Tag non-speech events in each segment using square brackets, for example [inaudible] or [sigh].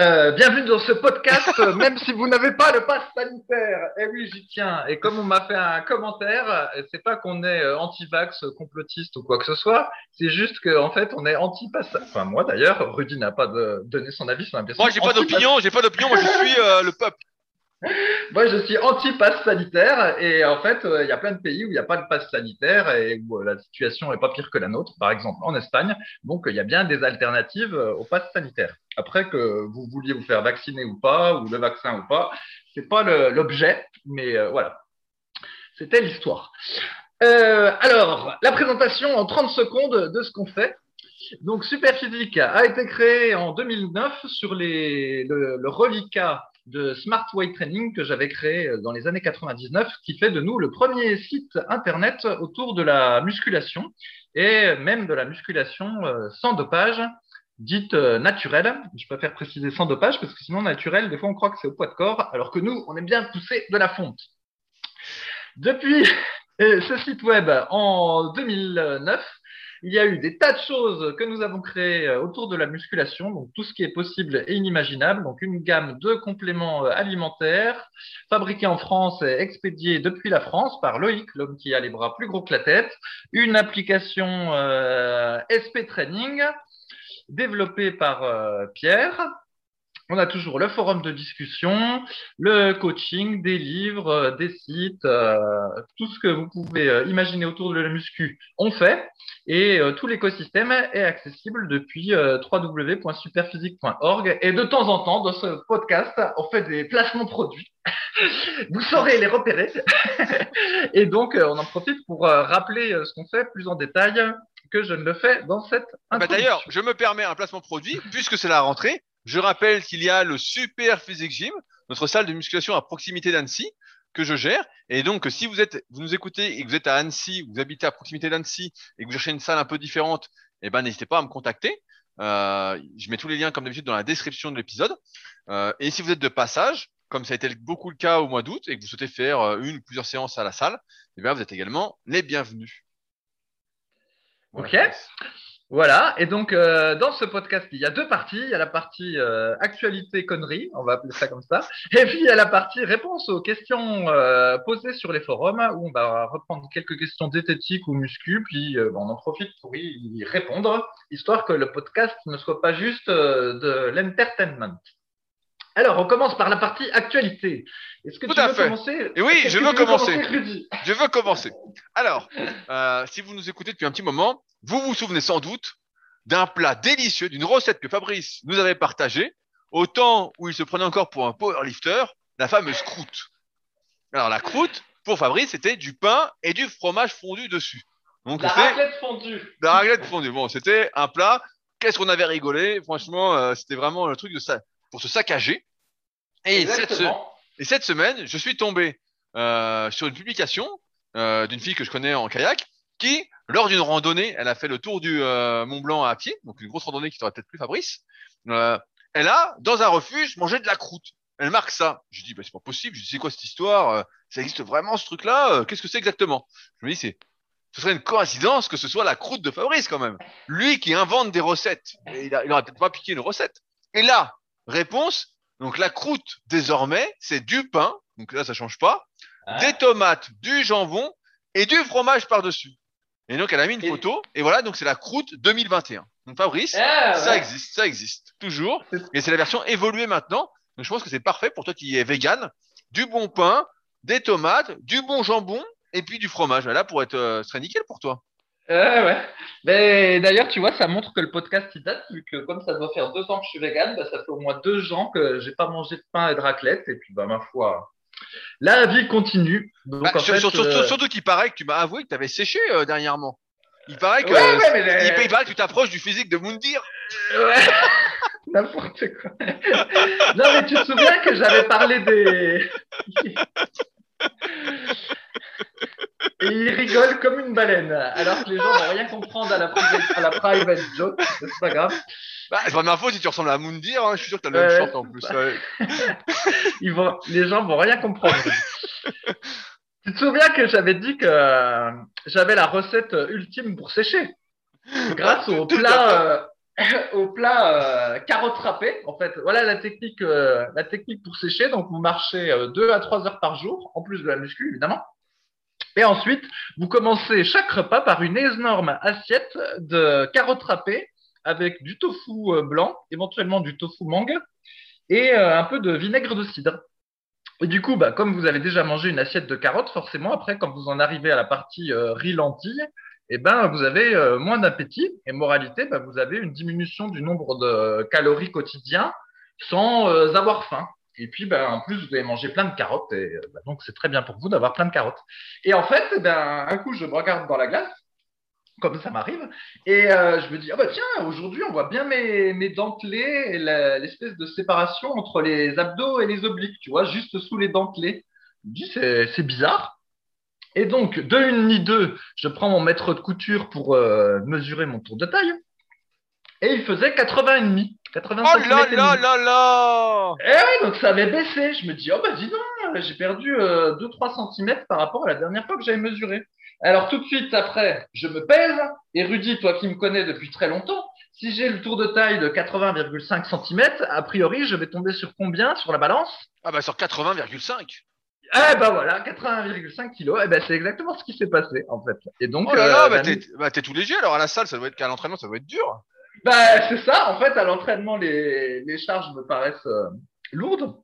Euh, bienvenue dans ce podcast, [laughs] même si vous n'avez pas le pass sanitaire. Eh oui, j'y tiens. Et comme on m'a fait un commentaire, c'est pas qu'on est euh, anti-vax, complotiste ou quoi que ce soit. C'est juste qu'en fait, on est anti-pass. Enfin, moi d'ailleurs, Rudy n'a pas de... donné son avis sur la question. Moi, j'ai pas d'opinion, j'ai pas d'opinion. Moi, je suis euh, le peuple. Moi, je suis anti-pass sanitaire et en fait, il y a plein de pays où il n'y a pas de pass sanitaire et où la situation n'est pas pire que la nôtre, par exemple en Espagne. Donc, il y a bien des alternatives au pass sanitaire. Après, que vous vouliez vous faire vacciner ou pas, ou le vaccin ou pas, c'est pas l'objet, mais euh, voilà. C'était l'histoire. Euh, alors, la présentation en 30 secondes de ce qu'on fait. Donc, Superphysique a été créé en 2009 sur les, le, le reliquat de Smart Weight Training que j'avais créé dans les années 99, qui fait de nous le premier site internet autour de la musculation et même de la musculation euh, sans dopage dite euh, naturelle. Je préfère préciser sans dopage parce que sinon, naturel, des fois, on croit que c'est au poids de corps, alors que nous, on est bien poussé de la fonte. Depuis [laughs] euh, ce site web en 2009, il y a eu des tas de choses que nous avons créées euh, autour de la musculation, donc tout ce qui est possible et inimaginable, donc une gamme de compléments alimentaires fabriqués en France et expédiés depuis la France par Loïc, l'homme qui a les bras plus gros que la tête, une application SP Training, développé par euh, Pierre. On a toujours le forum de discussion, le coaching, des livres, euh, des sites, euh, tout ce que vous pouvez imaginer autour de la muscu, on fait. Et tout l'écosystème est accessible depuis www.superphysique.org. Et de temps en temps, dans ce podcast, on fait des placements produits. [laughs] vous saurez les repérer. [laughs] et donc, on en profite pour rappeler ce qu'on fait plus en détail que je ne le fais dans cette ah bah D'ailleurs, je me permets un placement produit, puisque c'est la rentrée. Je rappelle qu'il y a le Super Physique Gym, notre salle de musculation à proximité d'Annecy, que je gère. Et donc, si vous êtes, vous nous écoutez et que vous êtes à Annecy, vous habitez à proximité d'Annecy et que vous cherchez une salle un peu différente, eh ben, n'hésitez pas à me contacter. Euh, je mets tous les liens, comme d'habitude, dans la description de l'épisode. Euh, et si vous êtes de passage, comme ça a été beaucoup le cas au mois d'août et que vous souhaitez faire euh, une ou plusieurs séances à la salle, eh bien, vous êtes également les bienvenus. Ok. Voilà, et donc euh, dans ce podcast, il y a deux parties. Il y a la partie euh, actualité connerie, on va appeler ça comme ça, [laughs] et puis il y a la partie réponse aux questions euh, posées sur les forums, où on va reprendre quelques questions diététiques ou muscu, puis on en profite pour y répondre, histoire que le podcast ne soit pas juste de l'entertainment. Alors, on commence par la partie actualité. Est-ce que tu veux commencer? Et oui, je veux commencer. je veux commencer. Alors, euh, si vous nous écoutez depuis un petit moment, vous vous souvenez sans doute d'un plat délicieux, d'une recette que Fabrice nous avait partagée au temps où il se prenait encore pour un powerlifter, la fameuse croûte. Alors, la croûte, pour Fabrice, c'était du pain et du fromage fondu dessus. Donc, la raclette fondue. La raclette fondue. Bon, c'était un plat. Qu'est-ce qu'on avait rigolé? Franchement, euh, c'était vraiment le truc de ça pour se saccager. Et cette, et cette, semaine, je suis tombé euh, sur une publication euh, d'une fille que je connais en kayak qui, lors d'une randonnée, elle a fait le tour du euh, Mont Blanc à pied, donc une grosse randonnée qui t'aurait peut-être plu, Fabrice. Euh, elle a, dans un refuge, mangé de la croûte. Elle marque ça. Je dis, bah, c'est pas possible. Je dis, c'est quoi cette histoire euh, Ça existe vraiment ce truc-là Qu'est-ce que c'est exactement? Je me dis, c'est ce serait une coïncidence que ce soit la croûte de Fabrice quand même. Lui qui invente des recettes. il, il aurait peut-être pas piqué une recette. Et là, Réponse, donc la croûte désormais, c'est du pain, donc là ça change pas, ah. des tomates, du jambon et du fromage par-dessus. Et donc elle a mis une photo, et voilà, donc c'est la croûte 2021. Donc Fabrice, ah, ça existe, ça existe, toujours. Et c'est la version évoluée maintenant. Donc je pense que c'est parfait pour toi qui es vegan. Du bon pain, des tomates, du bon jambon, et puis du fromage. Là, pour être, euh, ce serait nickel pour toi. Ouais, ouais. Mais d'ailleurs, tu vois, ça montre que le podcast il date, vu que comme ça doit faire deux ans que je suis vegan, bah, ça fait au moins deux ans que j'ai pas mangé de pain et de raclette, et puis bah ma foi, la vie continue. Donc, bah, euh, surtout, qu'il paraît que tu m'as avoué que tu avais séché euh, dernièrement. Il paraît que, il, paraît que tu t'approches du physique de Moundir. Ouais. [laughs] N'importe quoi. [laughs] non, mais tu te souviens que j'avais parlé des. [laughs] et il rigole comme une baleine, alors que les gens vont rien comprendre à la, à la private joke, c'est pas grave. Bah, c'est pas ma faute si tu ressembles à Moundir, hein. je suis sûr que t'as le même short en plus. [laughs] Ils vont, les gens vont rien comprendre. [laughs] tu te souviens que j'avais dit que euh, j'avais la recette ultime pour sécher? Grâce [laughs] au plat, euh, au plat euh, carotte râpée, en fait. Voilà la technique, la technique pour sécher. Donc, vous marchez 2 à 3 heures par jour, en plus de la muscu, évidemment. Et ensuite, vous commencez chaque repas par une énorme assiette de carottes râpées avec du tofu euh, blanc, éventuellement du tofu mangue et euh, un peu de vinaigre de cidre. Et du coup, bah, comme vous avez déjà mangé une assiette de carottes, forcément, après, quand vous en arrivez à la partie euh, riz lentilles, eh ben, vous avez moins d'appétit. Et moralité, bah, vous avez une diminution du nombre de calories quotidiens sans avoir faim. Et puis, bah, en plus, vous avez mangé plein de carottes. Et bah, donc, c'est très bien pour vous d'avoir plein de carottes. Et en fait, ben, un coup, je me regarde dans la glace comme ça m'arrive. Et euh, je me dis, ah bah tiens, aujourd'hui, on voit bien mes, mes dentelés et l'espèce de séparation entre les abdos et les obliques, tu vois, juste sous les dentelés. Je me dis, c'est bizarre. Et donc, de une ni deux, je prends mon mètre de couture pour euh, mesurer mon tour de taille. Et il faisait 80 et demi. 80 oh là là là là Et oui, donc ça avait baissé. Je me dis, oh bah dis donc, j'ai perdu 2-3 euh, cm par rapport à la dernière fois que j'avais mesuré. Alors tout de suite après, je me pèse. Et Rudy, toi qui me connais depuis très longtemps, si j'ai le tour de taille de 80,5 cm, a priori, je vais tomber sur combien sur la balance? Ah bah sur 80,5. Eh ben voilà, 80,5 kg. Eh ben c'est exactement ce qui s'est passé en fait. Et donc. Oh là là, euh, bah, bah, t'es tout léger alors à la salle, ça doit être qu'à l'entraînement, ça doit être dur. Bah c'est ça. En fait, à l'entraînement, les, les charges me paraissent euh, lourdes.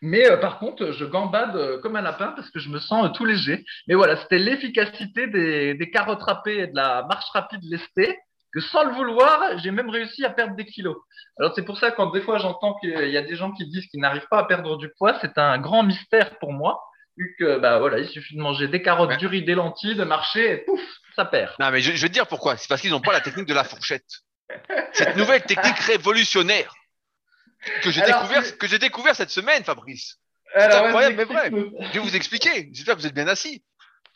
Mais euh, par contre, je gambade euh, comme un lapin parce que je me sens euh, tout léger. Mais voilà, c'était l'efficacité des, des carottes râpées et de la marche rapide lestée que sans le vouloir, j'ai même réussi à perdre des kilos. Alors c'est pour ça quand des fois j'entends qu'il y a des gens qui disent qu'ils n'arrivent pas à perdre du poids, c'est un grand mystère pour moi, vu que bah voilà, il suffit de manger des carottes, du riz, des lentilles, de marcher et pouf, ça perd. Non mais je, je vais te dire pourquoi. C'est parce qu'ils n'ont pas la technique de la fourchette. Cette nouvelle technique révolutionnaire que j'ai découvert, que j'ai découvert cette semaine, Fabrice. C'est incroyable, mais vrai. Je vais vous expliquer. J'espère que vous êtes bien assis.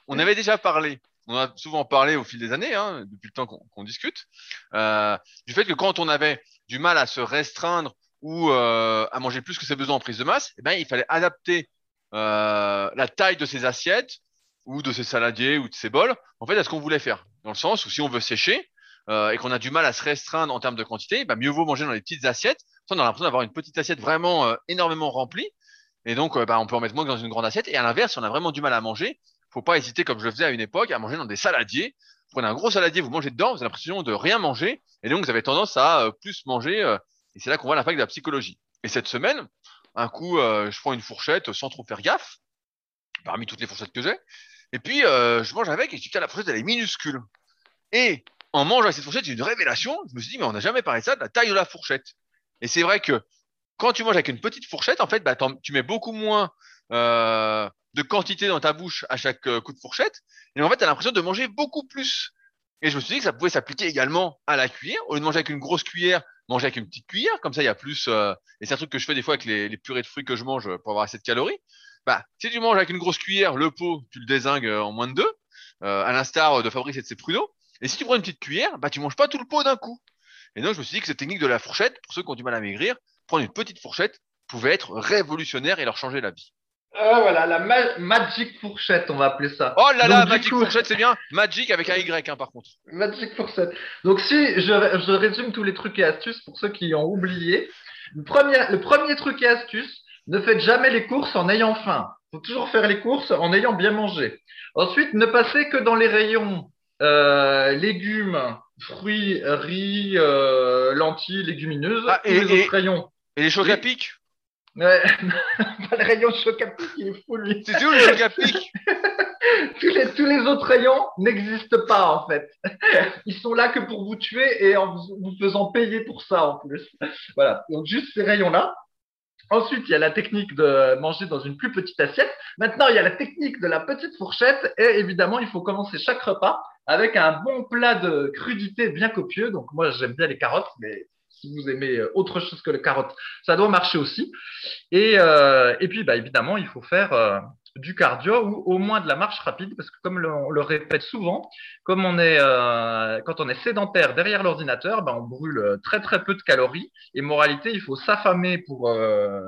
On avait déjà parlé, on a souvent parlé au fil des années, hein, depuis le temps qu'on discute, euh, du fait que quand on avait du mal à se restreindre ou euh, à manger plus que ses besoins en prise de masse, eh ben, il fallait adapter euh, la taille de ses assiettes ou de ses saladiers ou de ses bols, en fait, à ce qu'on voulait faire. Dans le sens où si on veut sécher euh, et qu'on a du mal à se restreindre en termes de quantité, bah, mieux vaut manger dans les petites assiettes on a l'impression d'avoir une petite assiette vraiment euh, énormément remplie. Et donc, euh, bah, on peut en mettre moins que dans une grande assiette. Et à l'inverse, si on a vraiment du mal à manger, faut pas hésiter, comme je le faisais à une époque, à manger dans des saladiers. Vous prenez un gros saladier, vous mangez dedans, vous avez l'impression de rien manger. Et donc, vous avez tendance à euh, plus manger. et c'est là qu'on voit l'impact de la psychologie. Et cette semaine, un coup, je prends une fourchette sans trop faire gaffe, parmi toutes les fourchettes que j'ai. Et puis, je mange avec et je dis, la fourchette, elle est minuscule. Et en mangeant cette fourchette, j'ai une révélation. Je me suis dit, mais on n'a jamais parlé de ça, de la taille de la fourchette. Et c'est vrai que quand tu manges avec une petite fourchette, en fait, bah, tu mets beaucoup moins euh, de quantité dans ta bouche à chaque euh, coup de fourchette. Et en fait, tu as l'impression de manger beaucoup plus. Et je me suis dit que ça pouvait s'appliquer également à la cuillère. Au lieu de manger avec une grosse cuillère, manger avec une petite cuillère. Comme ça, il y a plus. Euh, et c'est un truc que je fais des fois avec les, purées de fruits que je mange pour avoir assez de calories. Bah, si tu manges avec une grosse cuillère, le pot, tu le désingues en moins de deux, à l'instar de Fabrice et de ses pruneaux. Et si tu prends une petite cuillère, bah, tu manges pas tout le pot d'un coup. Et donc, je me suis dit que cette technique de la fourchette, pour ceux qui ont du mal à maigrir, prendre une petite fourchette pouvait être révolutionnaire et leur changer la vie. Ah voilà, la Magic Fourchette, on va appeler ça. Oh là là, Magic Fourchette, c'est bien. [laughs] Magic avec un Y, hein, par contre. Magic Fourchette. Donc si je, résume tous les trucs et astuces pour ceux qui ont oublié. Le premier, le premier truc et astuce, ne faites jamais les courses en ayant faim. Il faut toujours faire les courses en ayant bien mangé. Ensuite, ne passez que dans les rayons euh, légumes, fruits, riz, euh, lentilles, légumineuses, ah, et, les autres rayons. Et les chocs à pic? Ouais, [laughs] le rayon choc à pic, il est fou lui. C'est où le choc à pic? [laughs] Tous, les, tous les autres rayons n'existent pas en fait. Ils sont là que pour vous tuer et en vous faisant payer pour ça en plus. Voilà, donc juste ces rayons-là. Ensuite, il y a la technique de manger dans une plus petite assiette. Maintenant, il y a la technique de la petite fourchette. Et évidemment, il faut commencer chaque repas avec un bon plat de crudité bien copieux. Donc, moi, j'aime bien les carottes, mais si vous aimez euh, autre chose que les carottes, ça doit marcher aussi. Et, euh, et puis, bah, évidemment, il faut faire euh, du cardio ou au moins de la marche rapide, parce que comme on le répète souvent, comme on est euh, quand on est sédentaire derrière l'ordinateur, ben, on brûle très très peu de calories. Et moralité, il faut s'affamer pour euh,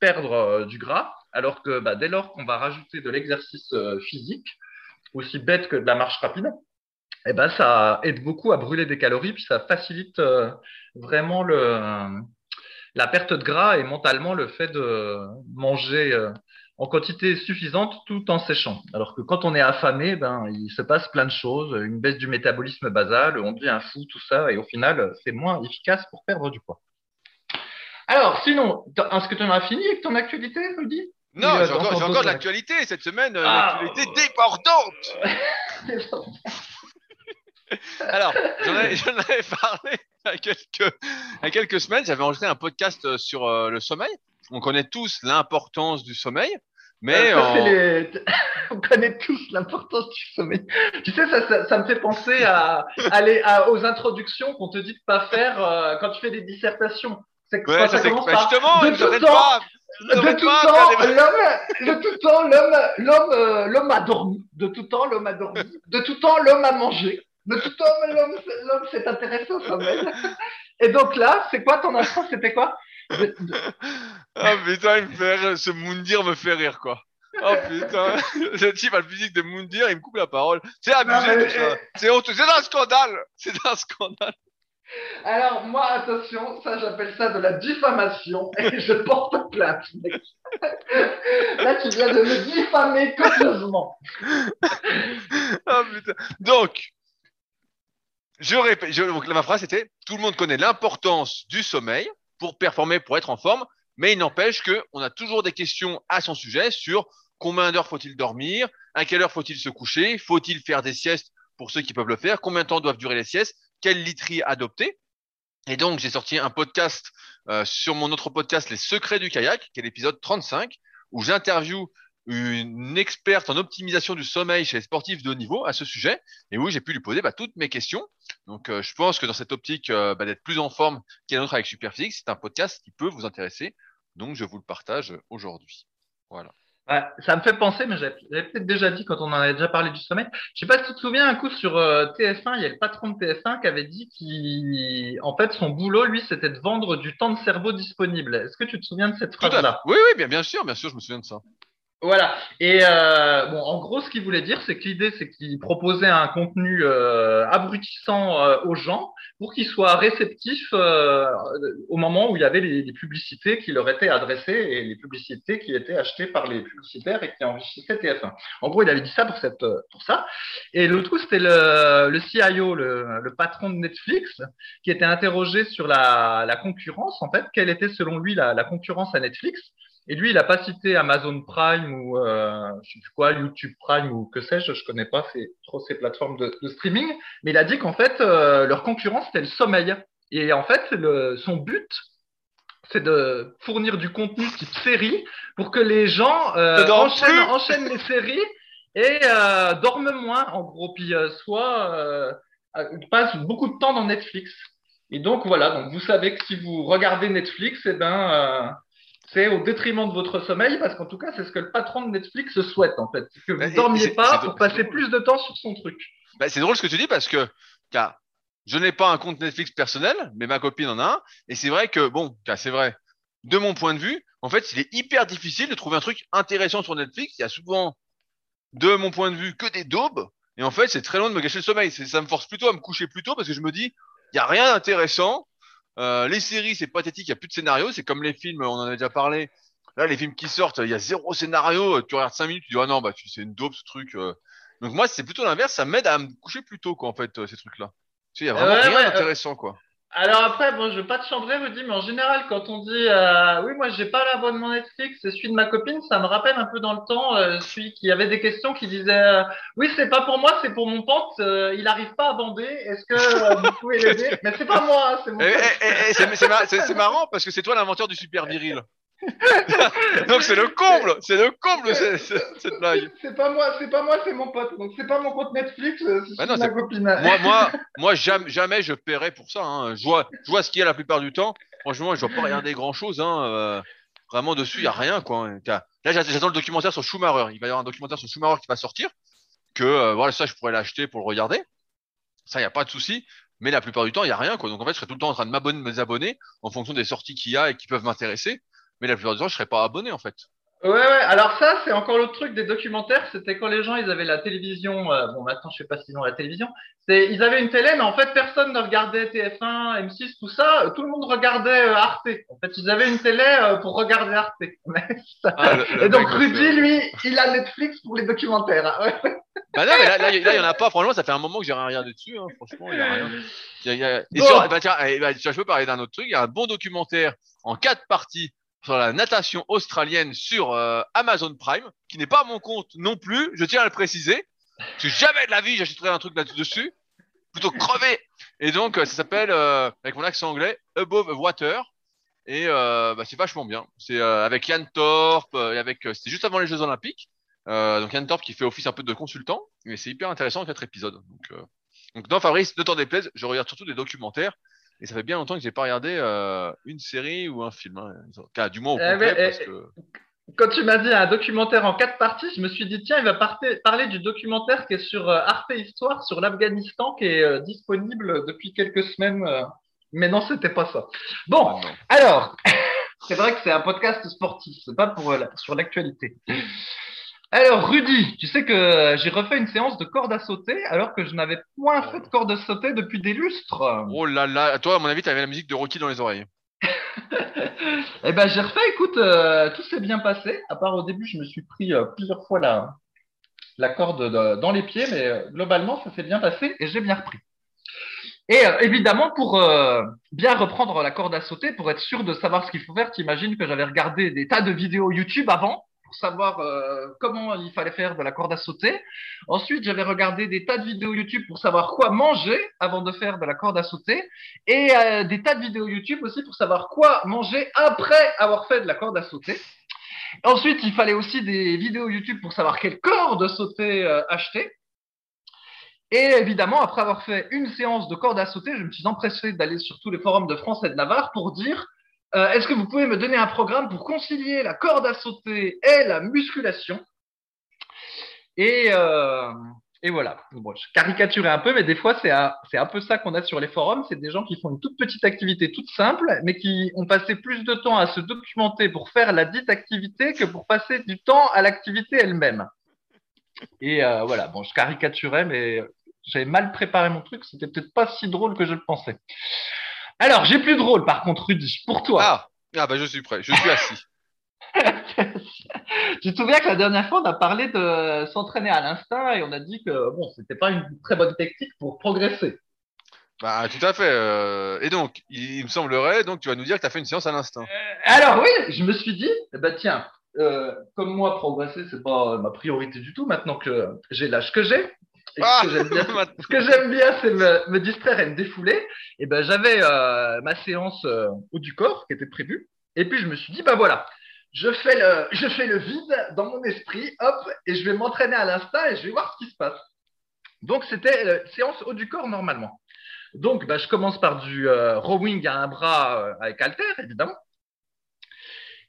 perdre du gras, alors que ben, dès lors qu'on va rajouter de l'exercice physique, aussi bête que de la marche rapide, eh ben, ça aide beaucoup à brûler des calories, puis ça facilite vraiment le, la perte de gras et mentalement le fait de manger en quantité suffisante tout en séchant. Alors que quand on est affamé, ben, il se passe plein de choses, une baisse du métabolisme basal, on devient fou, tout ça, et au final, c'est moins efficace pour perdre du poids. Alors, sinon, est-ce que tu en as fini avec ton actualité, Rudy? Non, j'ai encore, encore, de l'actualité cette semaine, une ah. actualité débordante [laughs] [laughs] Alors, j'en avais, parlé il quelques, a quelques semaines, j'avais enregistré un podcast sur euh, le sommeil. On connaît tous l'importance du sommeil. Mais euh, [laughs] on... connaît tous l'importance du sommeil. Tu sais, ça, ça, me fait penser à aller aux introductions qu'on te dit de pas faire euh, quand tu fais des dissertations. C'est ouais, ça, commence par... justement, de tout temps, de tout temps, l'homme, de tout temps, l'homme, l'homme, euh, l'homme a dormi. De tout temps, l'homme a dormi. De tout temps, l'homme a mangé. De tout temps, l'homme, s'est intéressé au sommeil. Et donc là, c'est quoi ton instant? C'était quoi? Ah putain, il me fait rire. Ce Moundir me fait rire, quoi. Oh putain, [laughs] le type a le physique de Moundir, il me coupe la parole. C'est abusé ça. C'est honteux. C'est un scandale. C'est un scandale. Alors, moi, attention, ça, j'appelle ça de la diffamation et je porte plainte, Là, tu viens de me diffamer copieusement. oh [laughs] putain. Donc, je répète, je, donc, ma phrase était tout le monde connaît l'importance du sommeil pour performer, pour être en forme. Mais il n'empêche qu'on a toujours des questions à son sujet sur combien d'heures faut-il dormir, à quelle heure faut-il se coucher, faut-il faire des siestes pour ceux qui peuvent le faire, combien de temps doivent durer les siestes, quelle literie adopter. Et donc, j'ai sorti un podcast euh, sur mon autre podcast, Les Secrets du kayak, qui est l'épisode 35, où j'interview une experte en optimisation du sommeil chez les sportifs de haut niveau à ce sujet, et où j'ai pu lui poser bah, toutes mes questions. Donc, euh, je pense que dans cette optique euh, bah, d'être plus en forme qu'il y a notre avec Superphysique, c'est un podcast qui peut vous intéresser. Donc, je vous le partage aujourd'hui. Voilà. ça me fait penser, mais j'avais peut-être déjà dit quand on en avait déjà parlé du sommeil. Je sais pas si tu te souviens un coup sur euh, TF1, il y a le patron de TF1 qui avait dit qu'en fait son boulot, lui, c'était de vendre du temps de cerveau disponible. Est-ce que tu te souviens de cette phrase-là? Oui, oui, bien, bien sûr, bien sûr, je me souviens de ça. Voilà. Et euh, bon, en gros, ce qu'il voulait dire, c'est que l'idée, c'est qu'il proposait un contenu euh, abrutissant euh, aux gens pour qu'ils soient réceptifs euh, au moment où il y avait les, les, publicités qui leur étaient adressées et les publicités qui étaient achetées par les publicitaires et qui enrichissaient TF1. En gros, il avait dit ça pour, cette, pour ça. Et l'autre coup, c'était le, le CIO, le, le, patron de Netflix, qui était interrogé sur la, la concurrence. En fait, quelle était selon lui la, la concurrence à Netflix? Et lui, il n'a pas cité Amazon Prime ou euh, je sais plus quoi, YouTube Prime ou que sais-je, je connais pas trop ces plateformes de, de, streaming, mais il a dit qu'en fait, euh, leur concurrence, c'était le sommeil. Et en fait, le, son but, c'est de fournir du contenu type série pour que les gens euh, enchaînent, enchaînent, les séries et euh, dorment moins, en gros, puis euh, soit euh, passent beaucoup de temps dans Netflix. Et donc voilà, donc vous savez que si vous regardez Netflix, eh ben c'est au détriment de votre sommeil, parce qu'en tout cas, c'est ce que le patron de Netflix souhaite, en fait. Que vous ne dormiez pas pour passer plus de temps sur son truc. Bah, c'est drôle ce que tu dis, parce que car, je n'ai pas un compte Netflix personnel, mais ma copine en a un. Et c'est vrai que, bon, c'est vrai, de mon point de vue, en fait, il est hyper difficile de trouver un truc intéressant sur Netflix. Il y a souvent, de mon point de vue, que des daubes. Et en fait, c'est très loin de me gâcher le sommeil. Ça me force plutôt à me coucher plus tôt parce que je me dis, il n'y a rien d'intéressant. Euh, les séries, c'est pathétique, il n'y a plus de scénario. C'est comme les films, on en avait déjà parlé. Là, les films qui sortent, il y a zéro scénario. Tu regardes 5 minutes, tu dis, ah non, bah, c'est une dope ce truc. Euh. Donc, moi, c'est plutôt l'inverse. Ça m'aide à me coucher plus tôt, quoi, en fait, euh, ces trucs-là. Tu sais, il y a vraiment rien d'intéressant, quoi. Alors après, bon, je veux pas te chambrer, Rudy, mais en général, quand on dit euh, oui, moi j'ai pas l'abonnement Netflix, c'est celui de ma copine, ça me rappelle un peu dans le temps euh, celui qui avait des questions qui disait euh, oui, c'est pas pour moi, c'est pour mon pote, euh, il arrive pas à bander, est-ce que vous pouvez l'aider? Mais c'est pas moi, hein, c'est mon eh. Eh, c'est [laughs] marrant parce que c'est toi l'inventeur du super viril. [laughs] Donc c'est le comble, c'est le comble cette, blague. C'est pas moi, c'est pas moi, c'est mon pote. Donc c'est pas mon compte Netflix, euh, c'est bah ma copine. [laughs] Moi, moi, moi jamais, jamais je paierai pour ça. Hein. Je vois, je vois ce qu'il y a la plupart du temps. Franchement, je dois pas regarder grand chose. Hein. Euh. Vraiment dessus, il y a rien quoi. Là, j'attends le documentaire sur Schumacher. Il va y avoir un documentaire sur Schumacher qui va sortir. Que euh, voilà, ça, je pourrais l'acheter pour le regarder. Ça, il n'y a pas de souci. Mais la plupart du temps, il n'y a rien quoi. Donc en fait, je serai tout le temps en train de m'abonner, de abonner en fonction des sorties qu'il y a et qui peuvent m'intéresser. Mais la plupart du temps, je serai pas abonné en fait. Ouais, ouais. Alors ça, c'est encore l'autre truc des documentaires. C'était quand les gens, ils avaient la télévision. Euh, bon, maintenant, je sais pas s'ils ont la télévision. C'est, ils avaient une télé, mais en fait, personne ne regardait TF1, M6, tout ça. Tout le monde regardait euh, Arte. En fait, ils avaient une télé euh, pour regarder Arte. [laughs] Ah, Et donc, Rudy, lui, il a Netflix pour les documentaires. [laughs] bah non, mais là, là, il y en a pas. Franchement, ça fait un moment que j'ai rien regardé dessus. Hein. Franchement, il y a rien. Y y a... Et sur, bah, tiens, eh, bah, je peux parler d'un autre truc. Il y a un bon documentaire en quatre parties sur la natation australienne sur euh, Amazon Prime, qui n'est pas à mon compte non plus, je tiens à le préciser. Parce que jamais de la vie j'achèterai un truc là-dessus. Plutôt crever. Et donc, euh, ça s'appelle, euh, avec mon accent anglais, Above Water. Et bah, c'est vachement bien. C'est avec Yann Torp, et avec, c'était juste avant les Jeux Olympiques. donc Yann Torp qui fait office un peu de consultant. Mais c'est hyper intéressant, quatre épisodes. Donc, donc dans Fabrice, de temps déplaise, je regarde surtout des documentaires. Et ça fait bien longtemps que j'ai pas regardé euh, une série ou un film. Hein. Du moins au eh complet, parce eh, que... Quand tu m'as dit un documentaire en quatre parties, je me suis dit, tiens, il va parler du documentaire qui est sur euh, Arte Histoire, sur l'Afghanistan, qui est euh, disponible depuis quelques semaines. mais non, c'était pas ça. Bon, ah, alors, [laughs] c'est vrai que c'est un podcast sportif, c'est pas pour, sur l'actualité. Alors, Rudy, tu sais que j'ai refait une séance de corde à sauter alors que je n'avais point fait de corde à sauter depuis des lustres. Oh là là, toi, à mon avis, tu avais la musique de Rocky dans les oreilles. [laughs] eh ben, j'ai refait, écoute, euh, tout s'est bien passé. À part au début, je me suis pris euh, plusieurs fois la, la corde dans les pieds, mais euh, globalement, ça s'est bien passé et j'ai bien repris. Et évidemment, pour bien reprendre la corde à sauter, pour être sûr de savoir ce qu'il faut faire, tu imagines que j'avais regardé des tas de vidéos YouTube avant? Savoir euh, comment il fallait faire de la corde à sauter. Ensuite, j'avais regardé des tas de vidéos YouTube pour savoir quoi manger avant de faire de la corde à sauter. Et euh, des tas de vidéos YouTube aussi pour savoir quoi manger après avoir fait de la corde à sauter. Ensuite, il fallait aussi des vidéos YouTube pour savoir quelle corde sauter euh, acheter. Et évidemment, après avoir fait une séance de corde à sauter, je me suis empressé d'aller sur tous les forums de France et de Navarre pour dire euh, est-ce que vous pouvez me donner un programme pour concilier la corde à sauter et la musculation? Et, euh, et, voilà. Je caricaturais un peu, mais des fois, c'est un, un, peu ça qu'on a sur les forums. C'est des gens qui font une toute petite activité toute simple, mais qui ont passé plus de temps à se documenter pour faire la dite activité que pour passer du temps à l'activité elle-même. Et euh, voilà, bon, je caricaturais, mais j'avais mal préparé mon truc. C'était peut-être pas si drôle que je le pensais. Alors, j'ai plus de rôle, par contre, Rudy, pour toi. Ah, ah bah, je suis prêt, je suis [laughs] assis. tu te souviens que la dernière fois, on a parlé de s'entraîner à l'instinct et on a dit que bon, c'était pas une très bonne technique pour progresser. Bah, tout à fait. Euh, et donc, il, me semblerait, donc tu vas nous dire que tu as fait une séance à l'instinct. Euh, alors oui, je me suis dit, eh ben, tiens, euh, comme moi, progresser, c'est pas ma priorité du tout maintenant que j'ai l'âge que j'ai. Ah [laughs] ce que j'aime bien, c'est me, distraire et me défouler. Et ben, j'avais euh, ma séance euh, haut du corps qui était prévue. Et puis, je me suis dit, bah voilà, je fais le, je fais le vide dans mon esprit, hop, et je vais m'entraîner à l'instant et je vais voir ce qui se passe. Donc, c'était euh, séance haut du corps normalement. Donc, bah, je commence par du rowing à un bras avec halter, évidemment.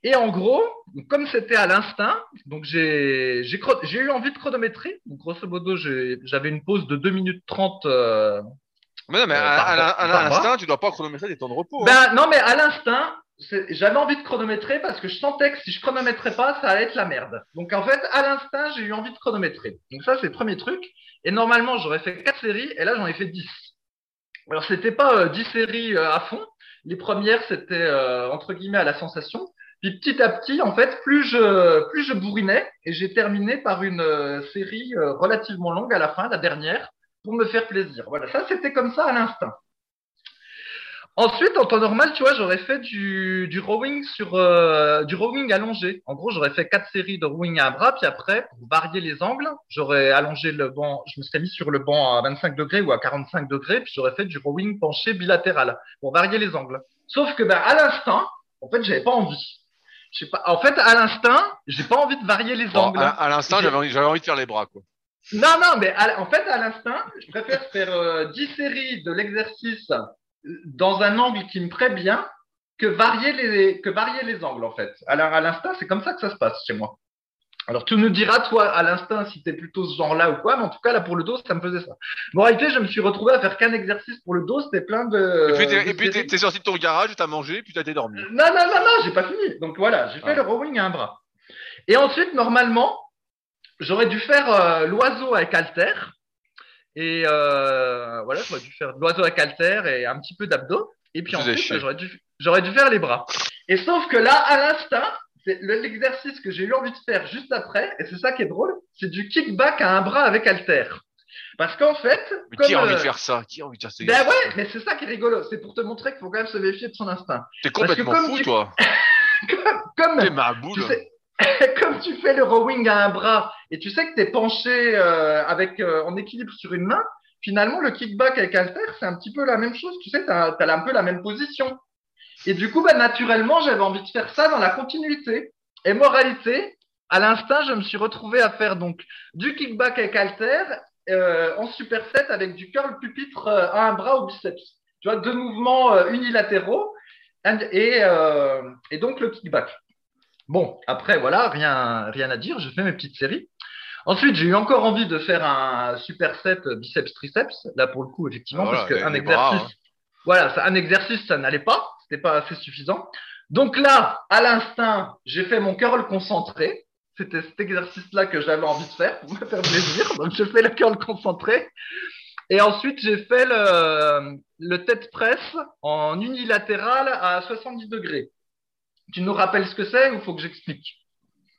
Et en gros, comme c'était à l'instinct, donc j'ai eu envie de chronométrer. Donc, grosso modo, j'avais une pause de 2 minutes 30. Euh, mais non, mais euh, à, l'instinct, tu dois pas chronométrer des temps de repos. Hein. Ben, Non, mais à l'instinct, j'avais envie de chronométrer parce que je sentais que si je chronométrais pas, ça allait être la merde. Donc en fait, à l'instinct, j'ai eu envie de chronométrer. Donc ça, c'est le premier truc. Et normalement, j'aurais fait 4 séries et là, j'en ai fait 10. Alors, c'était pas 10 euh, séries à fond. Les premières, c'était entre guillemets à la sensation. Puis petit à petit, en fait, plus je, plus je bourrinais et j'ai terminé par une euh, série euh, relativement longue à la fin, la dernière, pour me faire plaisir. Voilà, ça c'était comme ça à l'instinct. Ensuite, en temps normal, tu vois, j'aurais fait du, du rowing sur euh, du rowing allongé. En gros, j'aurais fait quatre séries de rowing à bras, puis après, pour varier les angles, j'aurais allongé le banc, je me serais mis sur le banc à 25 degrés ou à 45 degrés, puis j'aurais fait du rowing penché bilatéral pour varier les angles. Sauf que ben, à l'instant, en fait, j'avais pas envie. Pas. En fait, à l'instinct, j'ai pas envie de varier les angles. À, l'instinct, j'avais envie, envie, de faire les bras, quoi. Non, non, mais en fait, à l'instinct, je préfère faire 10 euh, séries de l'exercice euh, dans un angle qui me plaît bien que varier les, que varier les angles, en fait. Alors, à l'instinct, c'est comme ça que ça se passe chez moi. Alors, tu nous diras, toi, à l'instinct, si tu es plutôt ce genre-là ou quoi, mais en tout cas, là, pour le dos, ça me faisait ça. Réalité, je me suis retrouvé à faire qu'un exercice pour le dos, c'était plein de. Et puis, t'es sorti de ton garage, t'as mangé, puis t'as été dormi. Non, non, non, non, j'ai pas fini. Donc voilà, j'ai fait ah. le rowing à un bras. Et ensuite, normalement, j'aurais dû faire euh, l'oiseau avec halter. Et euh, voilà, j'aurais dû faire l'oiseau avec halter et un petit peu d'abdos. Et puis ensuite, j'aurais dû, j'aurais dû faire les bras. Et sauf que là, à l'instinct, c'est l'exercice que j'ai eu envie de faire juste après, et c'est ça qui est drôle, c'est du kickback à un bras avec halter. Parce qu'en fait. Mais qui a envie de euh, faire ça? Qui a envie de faire ça Ben ouais, mais c'est ça qui est rigolo. C'est pour te montrer qu'il faut quand même se méfier de son instinct. T'es complètement fou, toi. [laughs] comme, T'es ma boule. [laughs] comme tu fais le rowing à un bras et tu sais que tu es penché euh, avec, euh, en équilibre sur une main, finalement, le kickback avec halter, c'est un petit peu la même chose. Tu sais, tu as, un peu la même position. Et du coup, bah, naturellement, j'avais envie de faire ça dans la continuité. Et moralité, à l'instinct, je me suis retrouvé à faire donc du kickback avec halter euh, en superset avec du curl pupitre euh, à un bras au biceps. Tu vois, deux mouvements euh, unilatéraux et, et, donc le kickback. Bon, après, voilà, rien, rien à dire, je fais mes petites séries. Ensuite, j'ai eu encore envie de faire un superset biceps-triceps. Là, pour le coup, effectivement, parce qu'un exercice, hein. voilà, un exercice, ça n'allait pas pas assez suffisant. Donc là, à l'instinct, j'ai fait mon curl concentré. C'était cet exercice-là que j'avais envie de faire pour me faire plaisir. Donc j'ai fait le curl concentré. Et ensuite, j'ai fait le, tête presse en unilatéral à 70 degrés. Tu nous rappelles ce que c'est ou faut que j'explique?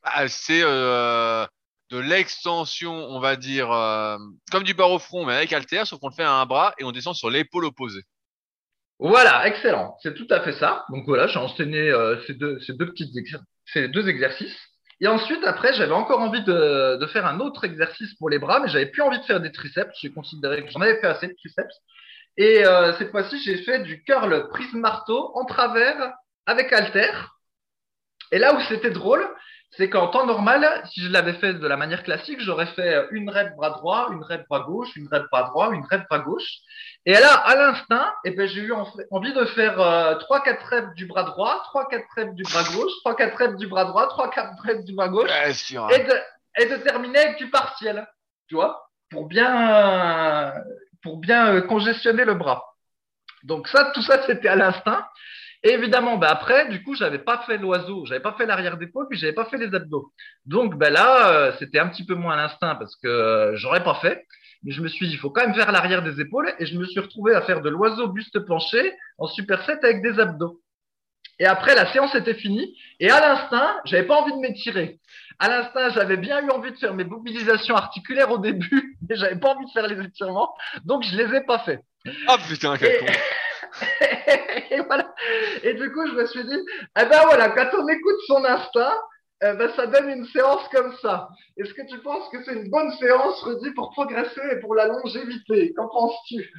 Ah, C'est euh, de l'extension, on va dire, euh, comme du barre au front, mais avec alter, sauf qu'on le fait à un bras et on descend sur l'épaule opposée. Voilà, excellent. C'est tout à fait ça. Donc voilà, j'ai enchaîné euh, ces, deux, ces, exercices. Et ensuite, après, j'avais encore envie de, de, faire un autre exercice pour les bras, mais j'avais plus envie de faire des triceps. J'ai considéré que j'en avais fait assez de triceps. Et euh, cette fois-ci, j'ai fait du curl prise marteau en travers avec halter. Et là où c'était drôle, c'est qu'en temps normal, si je l'avais fait de la manière classique, j'aurais fait une rep bras droit, une rep bras gauche, une rep bras droit, une rep bras gauche. Et là, à l'instinct, eh ben, j'ai eu envie de faire euh, 3-4 reps du bras droit, 3-4 reps du bras gauche, 3-4 reps du bras droit, 3-4 reps du bras gauche, et, de, et, de, terminer avec du partiel, tu vois, pour bien, pour bien euh, congestionner le bras. Donc ça, tout ça, c'était à l'instinct. Et évidemment, bah après, du coup, j'avais pas fait l'oiseau, j'avais pas fait l'arrière d'épaule, puis j'avais pas fait les abdos. Donc ben là, euh, c'était un petit peu moins à l'instinct parce que euh, j'aurais pas fait. Mais je me suis dit, il faut quand même faire l'arrière des épaules, et je me suis retrouvé à faire de l'oiseau buste penché en superset avec des abdos. Et après, la séance était finie, et à l'instinct, j'avais pas envie de m'étirer. À l'instinct, j'avais bien eu envie de faire mes mobilisations articulaires au début, [laughs] mais j'avais pas envie de faire les étirements, donc je les ai pas fait. Ah putain, quel con [laughs] et voilà. Et du coup, je me suis dit, eh ben voilà, quand on écoute son instinct, eh ben, ça donne une séance comme ça. Est-ce que tu penses que c'est une bonne séance, Rudy, pour progresser et pour la longévité? Qu'en penses-tu?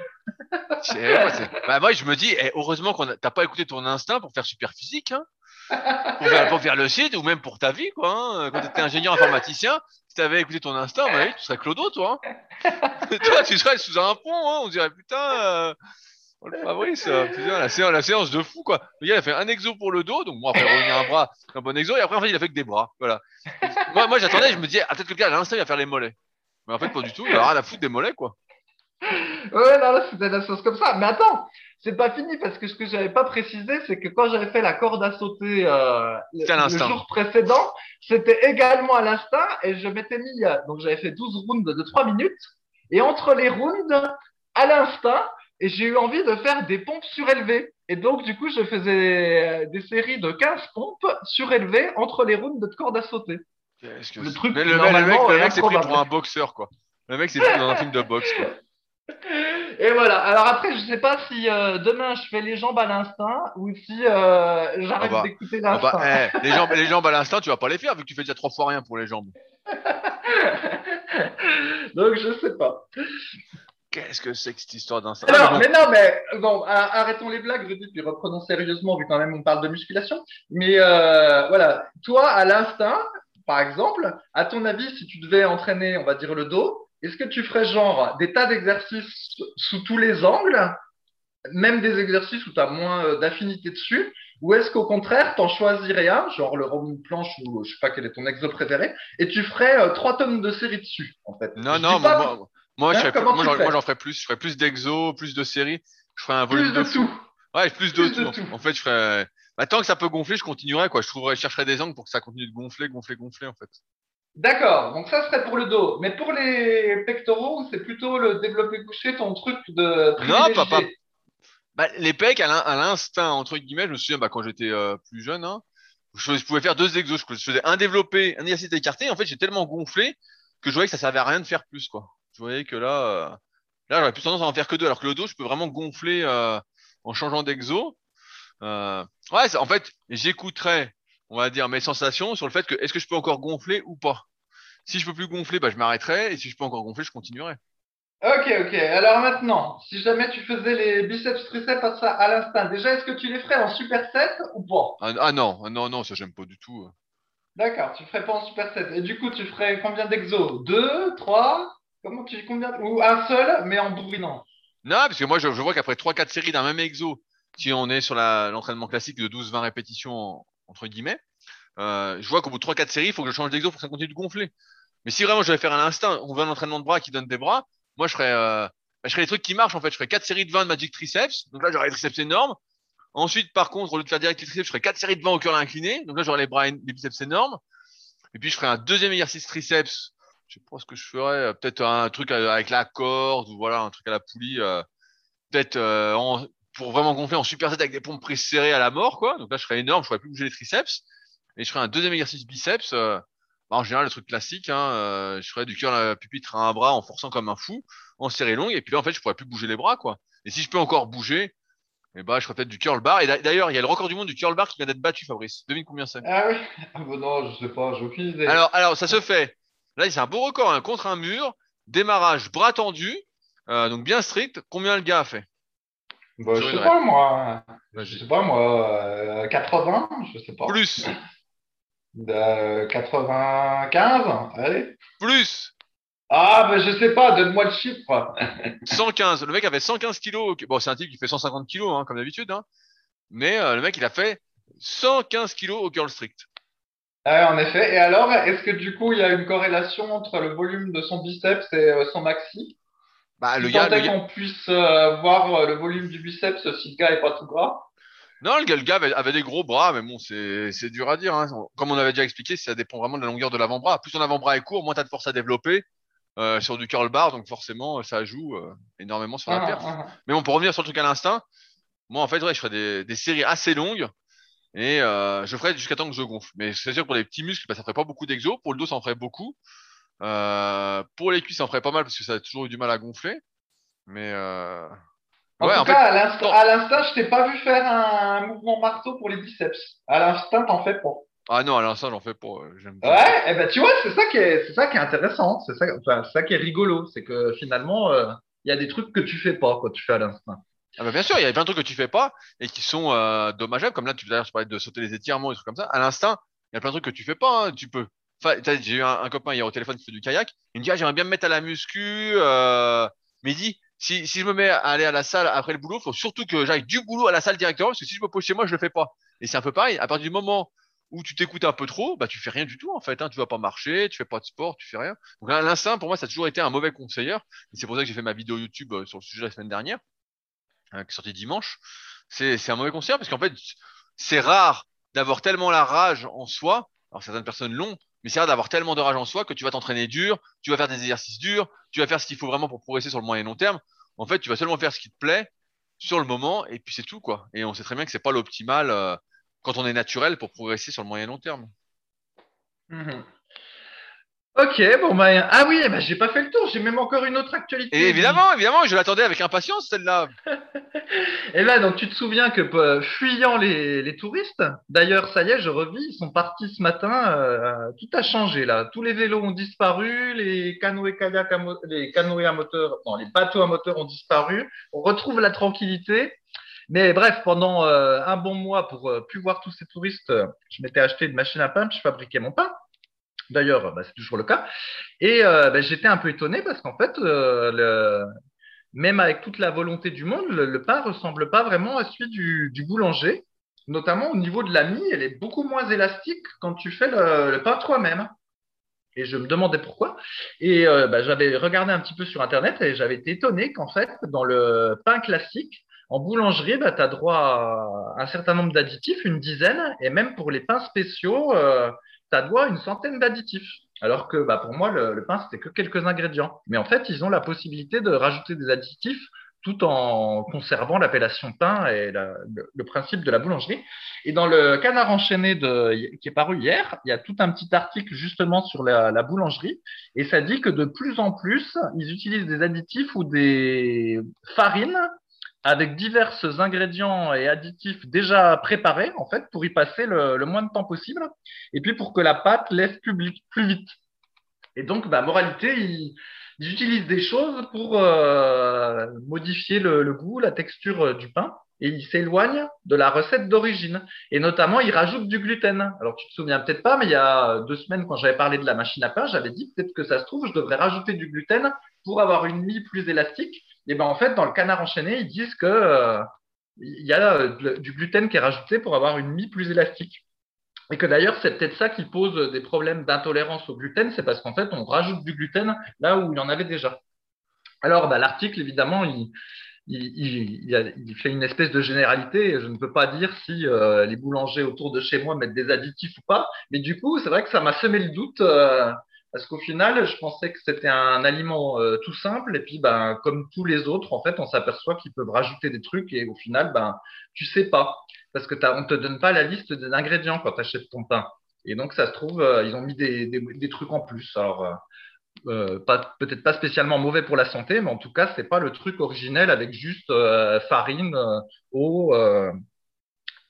Bah, Moi, je me dis, eh, heureusement qu'on t'as pas écouté ton instinct pour faire super physique, hein pour, faire, le site ou même pour ta vie, quoi. Hein. Quand tu étais ingénieur informaticien, si tu avais écouté ton instinct, tu serais Clodo, toi. Hein. [laughs] toi, tu serais sous un pont, on dirait putain. Euh, Fabrice, la séance, la séance de fou, quoi. Le gars, il a fait un exo pour le dos, donc moi, après, revenir un bras, un bon exo, et après, en fait, il a fait que des bras. Voilà. moi, moi j'attendais, je me disais, ah, peut-être que le gars, à l'instant, il va faire les mollets. Mais en fait, pas du tout, il a rien à foutre des mollets, quoi. Ouais, non, là, c'était la sauce comme ça. Mais attends, c'est pas fini parce que ce que j'avais pas précisé, c'est que quand j'avais fait la corde à sauter euh, le, jour précédent, c'était également à l'instinct et je m'étais mis, donc j'avais fait 12 rounds de 3 minutes et entre les rounds, à l'instinct, et j'ai eu envie de faire des pompes surélevées. Et donc, du coup, je faisais euh, des séries de 15 pompes surélevées entre les rounds de corde à sauter. Le truc, le, mec, le mec s'est pris pour un boxeur, quoi. Le mec s'est pris dans un film de boxe, quoi. [laughs] Et voilà. Alors après, je sais pas si euh, demain je fais les jambes à l'instinct ou si euh, j'arrête ah bah, d'écouter ah bah, l'instinct. eh, les, jambes, les jambes à l'instinct, tu vas pas les faire vu que tu fais déjà trois fois rien pour les jambes. [laughs] Donc je sais pas. Qu'est-ce que c'est que cette histoire d'instinct ah, mais, non, mais bon, arrêtons les blagues, je dis, puis reprenons sérieusement, vu quand même on parle de musculation. Mais euh, voilà, toi, à l'instinct, par exemple, à ton avis, si tu devais entraîner, on va dire, le dos, est-ce que tu ferais genre des tas d'exercices sous tous les angles même des exercices où tu as moins d'affinité dessus ou est-ce qu'au contraire, tu en choisirais un, genre le rond planche ou je sais pas quel est ton exo préféré, et tu ferais trois tomes de série dessus, en fait? Non, non, moi, moi, hein, j'en ferais plus. Je ferais plus d'exo, plus de séries. Je ferais un volume plus de, tout. Ouais, plus, de, tout. En fait, je ferais. Bah, tant que ça peut gonfler, je continuerai quoi. Je trouverais, je chercherais des angles pour que ça continue de gonfler, gonfler, gonfler en fait. D'accord. Donc ça serait pour le dos. Mais pour les pectoraux, c'est plutôt le développé couché, ton truc de. Non, papa. Bah, les pecs, à l'instinct entre guillemets, je me souviens bah, quand j'étais euh, plus jeune, hein, je, pouvais faire deux exos. Je faisais un développé, un exercice écarté. En fait, j'ai tellement gonflé que je voyais que ça servait à rien de faire plus quoi. Je voyais que là, euh, là j'aurais plus tendance à en faire que deux, alors que le dos, je peux vraiment gonfler euh, en changeant d'exo. Euh, ouais, en fait, j'écouterais, on va dire, mes sensations sur le fait que est-ce que je peux encore gonfler ou pas? Si je peux plus gonfler, bah, je m'arrêterai, et si je peux encore gonfler, je continuerai. Ok, ok. Alors maintenant, si jamais tu faisais les biceps triceps à, l'instinct, déjà, est-ce que tu les ferais en superset ou pas? Ah, ah, non, ah, non, non, ça j'aime pas du tout. D'accord, tu ferais pas en superset. Et du coup, tu ferais combien d'exos? Deux, trois? Comment tu combien Ou un seul, mais en bourrinant Non, parce que moi, je, vois qu'après 3-4 séries d'un même exo, si on est sur l'entraînement classique de 12-20 répétitions, entre guillemets, euh, je vois qu'au bout de 3-4 séries, il faut que je change d'exo pour que ça continue de gonfler. Mais si vraiment je vais faire à l'instinct, on veut un entraînement de bras qui donne des bras, moi, je ferais, euh, bah, je ferais les trucs qui marchent, en fait. Je ferais 4 séries de 20 de Magic Triceps. Donc là, j'aurais les triceps énormes. Ensuite, par contre, au lieu de faire direct les triceps, je ferais 4 séries de 20 au curl incliné. Donc là, j'aurais les bras, les biceps énormes. Et puis, je ferais un deuxième exercice triceps je sais pas ce que je ferais. Euh, peut-être un truc avec la corde ou voilà un truc à la poulie. Euh, peut-être euh, pour vraiment gonfler en superset avec des pompes prises serrées à la mort quoi. Donc là je ferais énorme, je ferais plus bouger les triceps et je ferais un deuxième exercice biceps. bah, en général le truc classique, hein, je ferais du cœur à pupitre à un bras en forçant comme un fou, en serré longue et puis là en fait je pourrais plus bouger les bras quoi. Et si je peux encore bouger, eh bah, je ferais peut-être du curl bar. Et d'ailleurs, il y a le record du monde du curl bar qui vient d'être battu, Fabrice. Devine combien c'est? Ah oui ah bah Non, je sais pas, j'ai aucune idée. Alors, alors, ça se fait Là, c'est un beau record hein, contre un mur, démarrage bras tendu, euh, donc bien strict. Combien le gars a fait? Bah, Je sais pas moi. Je sais pas moi. 80, euh, je sais pas. Plus. 95, allez. Plus. Ah, ben je sais pas, donne-moi le chiffre. [laughs] 115. Le mec avait 115 kilos. Bon, c'est un type qui fait 150 kilos, hein, comme d'habitude. Hein. Mais euh, le mec, il a fait 115 kilos au curl strict. Ah en effet. Et alors, est-ce que du coup, il y a une corrélation entre le volume de son biceps et euh, son maxi? Bah, le gars, le qu'on puisse euh, voir euh, le volume du biceps si le gars est pas tout gras? Non, le gars, avait, des gros bras, mais bon, c'est, dur à dire. Hein. Comme on avait déjà expliqué, ça dépend vraiment de la longueur de l'avant-bras. Plus ton avant-bras est court, moins tu as de force à développer sur du curl bar, donc forcément, ça joue énormément sur la ah, perf. Ah, mais bon, pour revenir sur le truc à l'instinct, moi, en fait, je ferais des, des séries assez longues et euh, je ferai jusqu'à temps que je gonfle. Mais c'est sûr pour les petits muscles, bah, ça ferait pas beaucoup d'exo. Pour le dos, ça en ferait beaucoup. Euh, pour les cuisses, ça en ferait pas mal parce que ça a toujours eu du mal à gonfler. Mais euh... en tout cas, à l'instinct, je t'ai pas vu faire un mouvement marteau pour les biceps. À l'instinct, t'en fais pas. Ah non, à l'instant, j'en fais pas. Ouais, et eh ben tu vois, c'est ça qui est, c'est ça qui est intéressant. C'est ça, enfin, ça qui est rigolo, c'est que finalement, euh, il y a des trucs que tu fais pas quand tu fais à l'instinct. Ah bah bien sûr, il y a plein de trucs que tu fais pas et qui sont euh, dommageables, comme là, tu d'ailleurs, parlais de sauter les étirements, des trucs comme ça. À l'instinct, il y a plein de trucs que tu fais pas. Hein. Tu peux. Enfin, j'ai eu un, copain hier au téléphone qui fait du kayak. Il me dit, ah, j'aimerais bien me mettre à la muscu. Euh... Mais il dit, si, si je me mets à aller à la salle après le boulot, faut surtout que j'aille du boulot à la salle directement, parce que si je me pose chez moi, je le fais pas. Et c'est un peu pareil. À partir du moment où tu t'écoutes un peu trop, bah tu fais rien du tout en fait. Hein. Tu vas pas marcher, tu fais pas de sport, tu fais rien. Donc l'instinct, pour moi, ça a toujours été un mauvais conseiller. Et c'est pour ça que j'ai fait ma vidéo YouTube euh, sur le sujet la semaine dernière. Hein, qui est sorti dimanche, c'est un mauvais conseil parce qu'en fait, c'est rare d'avoir tellement la rage en soi. Alors certaines personnes l'ont, mais c'est rare d'avoir tellement de rage en soi que tu vas t'entraîner dur, tu vas faire des exercices durs, tu vas faire ce qu'il faut vraiment pour progresser sur le moyen et long terme. En fait, tu vas seulement faire ce qui te plaît sur le moment et puis c'est tout quoi. Et on sait très bien que c'est pas l'optimal euh, quand on est naturel pour progresser sur le moyen et long terme. Mmh Ok, bon bah ah oui, bah, j'ai pas fait le tour, j'ai même encore une autre actualité. Et évidemment, évidemment, je l'attendais avec impatience celle-là. [laughs] et là, donc tu te souviens que euh, fuyant les, les, touristes, d'ailleurs ça y est, je revis, ils sont partis ce matin, euh, tout a changé là, tous les vélos ont disparu, les canoës kayak, les canoës à moteur, non, les bateaux à moteur ont disparu, on retrouve la tranquillité. Mais bref, pendant euh, un bon mois pour plus voir tous ces touristes, je m'étais acheté une machine à pain, je fabriquais mon pain. D'ailleurs, bah, c'est toujours le cas. Et euh, bah, j'étais un peu étonné parce qu'en fait, euh, même avec toute la volonté du monde, le, pain ressemble pas vraiment à celui du, boulanger. Notamment au niveau de la mie, elle est beaucoup moins élastique quand tu fais le, pain toi-même. Et je me demandais pourquoi. Et euh, bah, j'avais regardé un petit peu sur Internet et j'avais été étonné qu'en fait, dans le pain classique, en boulangerie, bah, tu as droit à un certain nombre d'additifs, une dizaine, et même pour les pains spéciaux, euh, tu as droit à une centaine d'additifs. Alors que bah, pour moi, le, pain, c'était que quelques ingrédients. Mais en fait, ils ont la possibilité de rajouter des additifs tout en conservant l'appellation pain et le, principe de la boulangerie. Et dans le canard enchaîné qui est paru hier, il y a tout un petit article justement sur la, la, boulangerie, et ça dit que de plus en plus, ils utilisent des additifs ou des farines avec divers ingrédients et additifs déjà préparés, en fait, pour y passer le, moins de temps possible, et puis pour que la pâte laisse plus, plus vite. Et donc, bah, moralité, ils, utilisent des choses pour euh, modifier le, goût, la texture euh, du pain, et ils s'éloignent de la recette d'origine. Et notamment, ils rajoutent du gluten. Alors, tu te souviens peut-être pas, mais il y a deux semaines, quand j'avais parlé de la machine à pain, j'avais dit peut-être que ça se trouve, je devrais rajouter du gluten pour avoir une mie plus élastique et ben en fait, dans le canard enchaîné, ils disent que euh, y a euh, du gluten qui est rajouté pour avoir une mie plus élastique. Et que d'ailleurs, c'est peut-être ça qui pose des problèmes d'intolérance au gluten, c'est parce qu'en fait, on rajoute du gluten là où il y en avait déjà. Alors, bah, l'article, évidemment, il, fait une espèce de généralité. Je ne peux pas dire si euh, les boulangers autour de chez moi mettent des additifs ou pas, mais du coup, c'est vrai que ça m'a semé le doute. Parce qu'au final, je pensais que c'était un aliment euh, tout simple, et puis ben, comme tous les autres, en fait, on s'aperçoit qu'ils peuvent rajouter des trucs, et au final, ben, tu sais pas. Parce que on te donne pas la liste des ingrédients quand tu achètes ton pain. Et donc, ça se trouve, euh, ils ont mis des, des, des, trucs en plus. Alors, euh, pas, peut-être pas spécialement mauvais pour la santé, mais en tout cas, c'est pas le truc originel avec juste farine, eau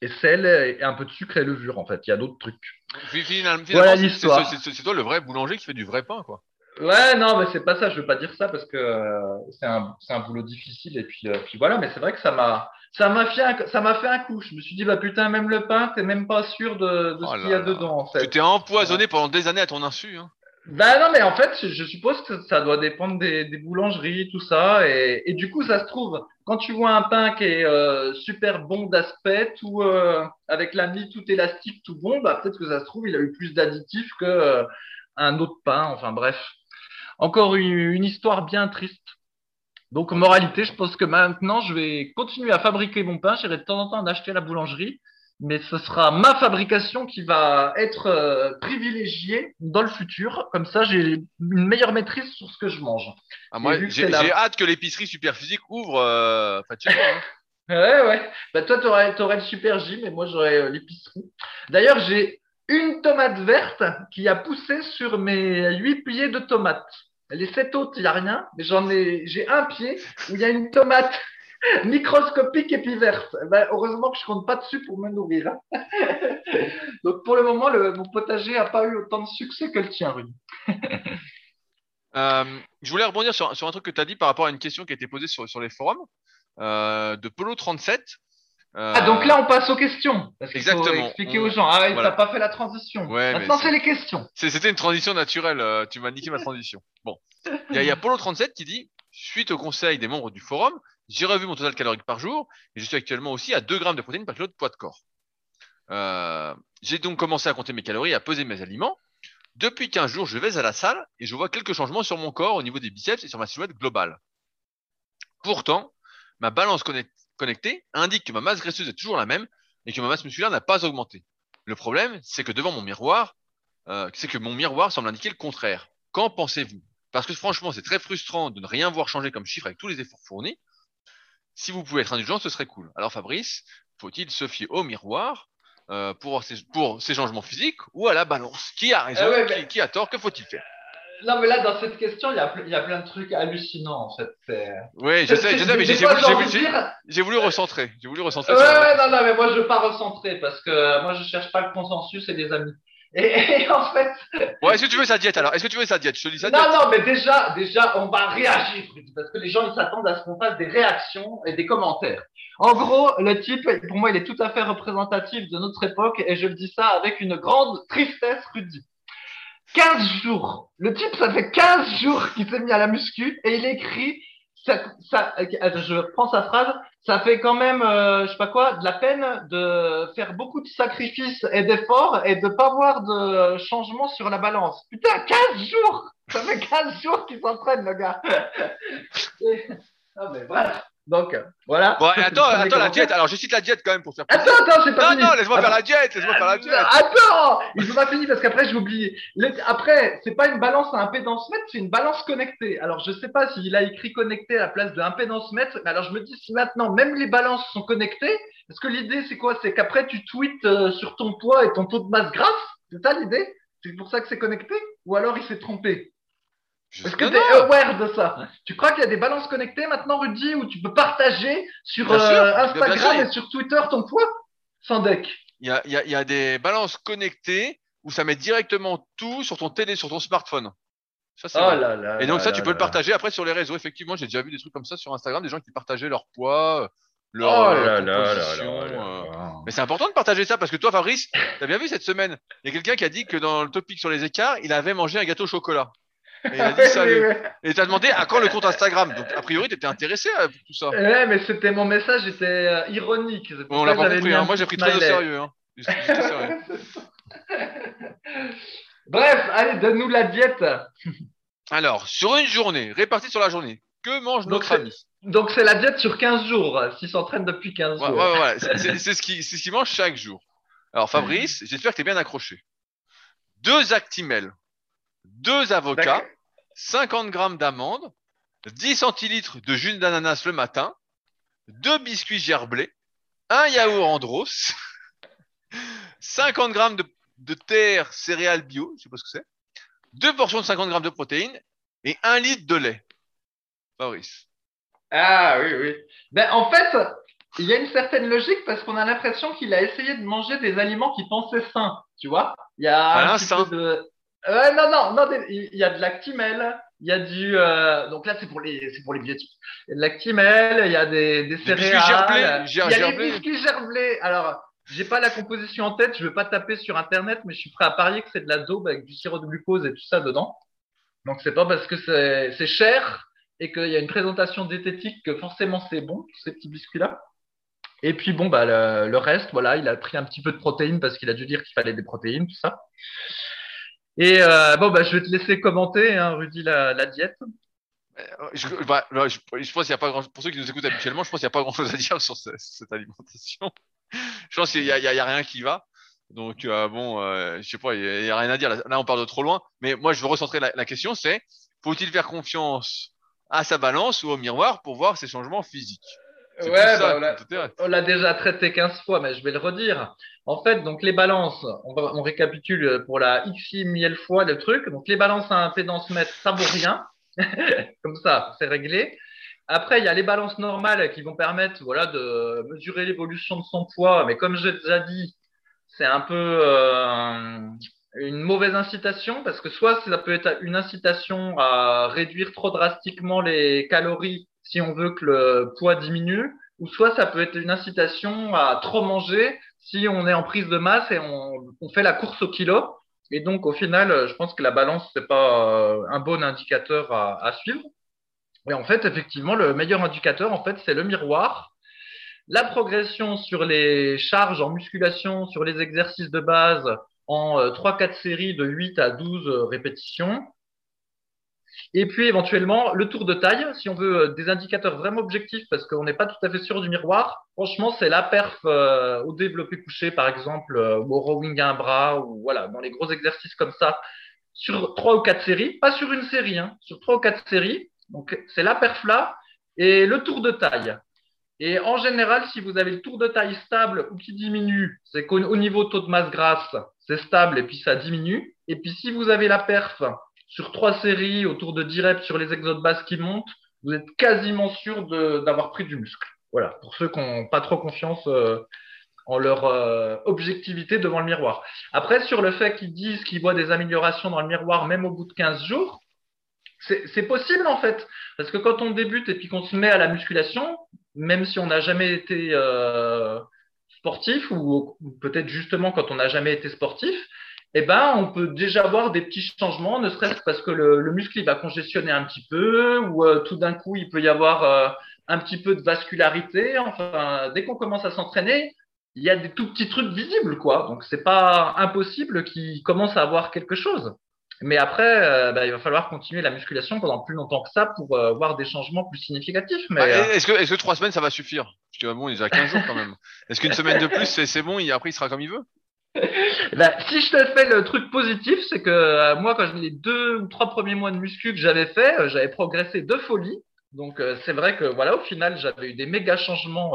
et sel et un peu de sucre et levure en fait. Il y a d'autres trucs. Finalement, voilà l'histoire. C'est toi le vrai boulanger qui fait du vrai pain quoi. Ouais, non, mais c'est pas ça. Je veux pas dire ça parce que euh, c'est un, un, boulot difficile et puis, euh, puis voilà. Mais c'est vrai que ça m'a, ça m'a fait, un, ça m'a fait un coup. Je me suis dit bah putain, même le pain, t'es même pas sûr de, de ce oh qu'il y a dedans. En fait. Tu t'es empoisonné pendant des années à ton insu. Hein. Ben non, mais en fait, je suppose que ça doit dépendre des, des boulangeries, tout ça. Et, et, du coup, ça se trouve, quand tu vois un pain qui est euh, super bon d'aspect, tout euh, avec la mie tout élastique, tout bon, bah peut-être que ça se trouve, il a eu plus d'additifs que euh, un autre pain. Enfin bref, encore une, une, histoire bien triste. Donc moralité, je pense que maintenant, je vais continuer à fabriquer mon pain. J'irai de temps en temps en acheter à la boulangerie mais ce sera ma fabrication qui va être euh, privilégiée dans le futur. Comme ça, j'ai une meilleure maîtrise sur ce que je mange. Ah, moi, j'ai hâte que l'épicerie Super Physique ouvre. Euh, hein. [laughs] ouais, ouais. Bah, toi, tu aurais, le Super J, mais moi, j'aurais euh, l'épicerie. D'ailleurs, j'ai une tomate verte qui a poussé sur mes huit pieds de tomates. Les sept autres, il n'y a rien, mais j'en ai, j'ai un pied où il y a une tomate [laughs] microscopique et puis verte. Eh ben, heureusement que je compte pas dessus pour me nourrir. Hein. [laughs] Donc pour le moment, le, mon potager n'a pas eu autant de succès que le tien, Rudy. [laughs] Euh, je voulais rebondir sur, un truc que tu as dit par rapport à une question qui a été posée sur, les forums euh, de Polo37. Euh, ah, donc là, on passe aux questions. Parce Exactement. Faut expliquer aux gens. Ah, voilà. pas fait la transition. Maintenant, c'est les questions. C'était une transition naturelle. Tu m'as niqué ma transition. Bon. Il y a, a Polo37 qui dit Suite au conseil des membres du forum, j'ai revu mon total calorique par jour et je suis actuellement aussi à 2 grammes de protéines par kilo de poids de corps. Euh, j'ai donc commencé à compter mes calories, à peser mes aliments. Depuis 15 jours, je vais à la salle et je vois quelques changements sur mon corps au niveau des biceps et sur ma silhouette globale. Pourtant, ma balance connectée indique que ma masse graisseuse est toujours la même et que ma masse musculaire n'a pas augmenté. Le problème, c'est que devant mon miroir, euh, c'est que mon miroir semble indiquer le contraire. Qu'en pensez-vous? Parce que franchement, c'est très frustrant de ne rien voir changer comme chiffre avec tous les efforts fournis. Si vous pouvez être indulgent, ce serait cool. Alors Fabrice, faut-il se fier au miroir euh, pour, ces, pour ces changements physiques ou à la balance? Qui a raison eh qui, a tort Que faut-il faire? Non, mais là, dans cette question, il y a, il y a plein de trucs hallucinants, en fait. Oui, je sais, je sais, mais j'ai [laughs] voulu, voulu, recentrer. J'ai voulu recentrer. Ouais, non, non, mais moi, je veux pas recentrer parce que moi, je cherche pas le consensus et les amis. Et, en fait. Bon, est-ce que tu veux sa diète alors? Est-ce que tu veux sa diète? Je te dis diète. Non, non, mais déjà, déjà, on va réagir, parce que les gens, ils s'attendent à ce qu'on fasse des réactions et des commentaires. En gros, le type, pour moi, il est tout à fait représentatif de notre époque, et je le dis ça avec une grande tristesse, Rudy. 15 jours. Le type, ça fait 15 jours qu'il s'est mis à la muscu, et il écrit ça, je prends sa phrase, ça fait quand même, euh, je sais pas quoi, de la peine de faire beaucoup de sacrifices et d'efforts et de pas voir de changement sur la balance. Putain, 15 jours Ça fait 15 jours qu'il s'entraîne, le gars. [laughs] Ah, mais voilà. Donc, voilà. Bon, attends, [laughs] attends, la diète. Alors, je cite la diète quand même pour faire. Attends, attends, c'est pas Non, non, laisse-moi faire la diète. Laisse-moi faire la diète. Attends, il faut pas finir parce qu'après, j'ai oublié. Après, c'est pas une balance à impédance mètre, c'est une balance connectée. Alors, je sais pas s'il a écrit connecté à la place de impédance mètre. Mais alors, je me dis, si maintenant, même les balances sont connectées, parce que l'idée, c'est quoi? C'est qu'après, tu tweets euh, sur ton poids et ton taux de masse grasse. C'est ça l'idée? C'est pour ça que c'est connecté? Ou alors, il s'est trompé? Est-ce que tu es aware de ça. Tu crois qu'il y a des balances connectées maintenant, Rudy, où tu peux partager sur euh, Instagram et sur Twitter ton poids sans deck il y, a, y a, y a, des balances connectées où ça met directement tout sur ton télé, sur ton smartphone. Ça, oh là là et donc ça, tu peux le partager après sur les réseaux. Effectivement, j'ai déjà vu des trucs comme ça sur Instagram, des gens qui partageaient leur poids, leur oh là là. Mais c'est important de partager ça parce que toi, Fabrice, t'as bien vu cette semaine, il y a quelqu'un qui a dit que dans le topic sur les écarts, il avait mangé un gâteau au chocolat. Et il a dit salut. Et t'as demandé à quand le compte Instagram. Donc, a priori, t'étais intéressé à tout ça. Ouais, mais c'était mon message était euh, ironique. Bon, on l'a pas compris. Hein. Moi, j'ai pris très au sérieux. [laughs] Hein. Bref, allez, donne-nous la diète. Alors, sur une journée, répartie sur la journée, que mange notre ami Donc, c'est la diète sur 15 jours, s'il s'entraîne depuis 15 jours. Ouais, ouais, [laughs] ouais. C'est ce qu'il ce mange chaque jour. Alors, Fabrice, j'espère que tu es bien accroché. Deux Actimel, deux avocats, 50 grammes d'amandes, 10 centilitres de jus d'ananas le matin, deux biscuits gerblés, un yaourt Andros, 50 [laughs] grammes de, terre céréales bio, je sais pas ce que c'est, deux portions de 50 grammes de protéines et un litre de lait. Fabrice. Ah oui, oui. Ben, en fait, il y a une certaine logique parce qu'on a l'impression qu'il a essayé de manger des aliments qu'il pensait sains, tu vois. Il y a un petit peu de euh, non, non, non, il y a de l'actimel, il y a du. Euh, donc là, c'est pour les, c'est pour les biotiques. Il y a de l'actimel, il y a des, des céréales. il y a des biscuits gerblés. Alors, j'ai pas la composition en tête, je vais pas taper sur internet, mais je suis prêt à parier que c'est de la daube avec du sirop de glucose et tout ça dedans. Donc c'est pas parce que c'est cher et qu'il y a une présentation diététique que forcément c'est bon, ces petits biscuits-là. Et puis bon, bah le, le, reste, voilà, il a pris un petit peu de protéines parce qu'il a dû dire qu'il fallait des protéines, tout ça. Et euh, bon, bah, je vais te laisser commenter, hein, Rudy, la, la diète. Euh, je, bah, je, pense qu'il a pas grand pour ceux qui nous écoutent habituellement, je pense qu'il n'y a pas grand chose à dire sur cette alimentation. [laughs] je pense qu'il n'y a, a, rien qui va. Donc euh, bon, euh, je sais pas, il n'y a, rien à dire. Là, on part de trop loin. Mais moi, je veux recentrer la question, c'est faut-il faire confiance à sa balance ou au miroir pour voir ses changements physiques? Ouais, bah, on l'a déjà traité 15 fois, mais je vais le redire. En fait, donc les balances, on, on récapitule pour la x mille fois le truc. Donc les balances à impédance mètre, ça vaut rien. [laughs] Comme ça, c'est réglé. Après, il y a les balances normales qui vont permettre voilà, de mesurer l'évolution de son poids. Mais comme j'ai déjà dit, c'est un peu euh, une mauvaise incitation parce que soit ça peut être une incitation à réduire trop drastiquement les calories si on veut que le poids diminue, ou soit ça peut être une incitation à trop manger si on est en prise de masse et on, fait la course au kilo. Et donc, au final, je pense que la balance, c'est pas euh, un bon indicateur à, à, suivre. Et en fait, effectivement, le meilleur indicateur, en fait, c'est le miroir. La progression sur les charges en musculation, sur les exercices de base en 3-4 euh, séries de 8 à 12 répétitions. Et puis éventuellement le tour de taille, si on veut euh, des indicateurs vraiment objectifs, parce qu'on n'est pas tout à fait sûr du miroir. Franchement, c'est la perf euh, au développé couché, par exemple, euh, au rowing à un bras, ou voilà, dans les gros exercices comme ça, sur trois ou quatre séries, pas sur une série, hein, sur trois ou quatre séries. Donc c'est la perf là et le tour de taille. Et en général, si vous avez le tour de taille stable ou qui diminue, c'est qu'au niveau taux de masse grasse, c'est stable et puis ça diminue. Et puis si vous avez la perf sur trois séries autour de 10 reps sur les exodes basses qui montent, vous êtes quasiment sûr d'avoir pris du muscle. Voilà, pour ceux qui n'ont pas trop confiance euh, en leur euh, objectivité devant le miroir. Après, sur le fait qu'ils disent qu'ils voient des améliorations dans le miroir même au bout de 15 jours, c'est possible en fait. Parce que quand on débute et puis qu'on se met à la musculation, même si on n'a jamais été euh, sportif ou, ou peut-être justement quand on n'a jamais été sportif, eh ben, on peut déjà voir des petits changements, ne serait-ce parce que le, muscle il va congestionner un petit peu, ou euh, tout d'un coup il peut y avoir euh, un petit peu de vascularité. Enfin, dès qu'on commence à s'entraîner, il y a des tout petits trucs visibles, quoi. Donc c'est pas impossible qu'il commence à avoir quelque chose. Mais après, euh, bah, il va falloir continuer la musculation pendant plus longtemps que ça pour voir des changements plus significatifs. Mais ah, est-ce que, est que trois semaines ça va suffire? Parce que bon, il y a 15 jours quand même. Est-ce qu'une semaine de plus c'est bon et après il sera comme il veut? Ben, si je te fais le truc positif, c'est que euh, moi, quand les deux ou trois premiers mois de muscu que j'avais fait, euh, j'avais progressé de folie. Donc, euh, c'est vrai que voilà, au final, j'avais eu des méga changements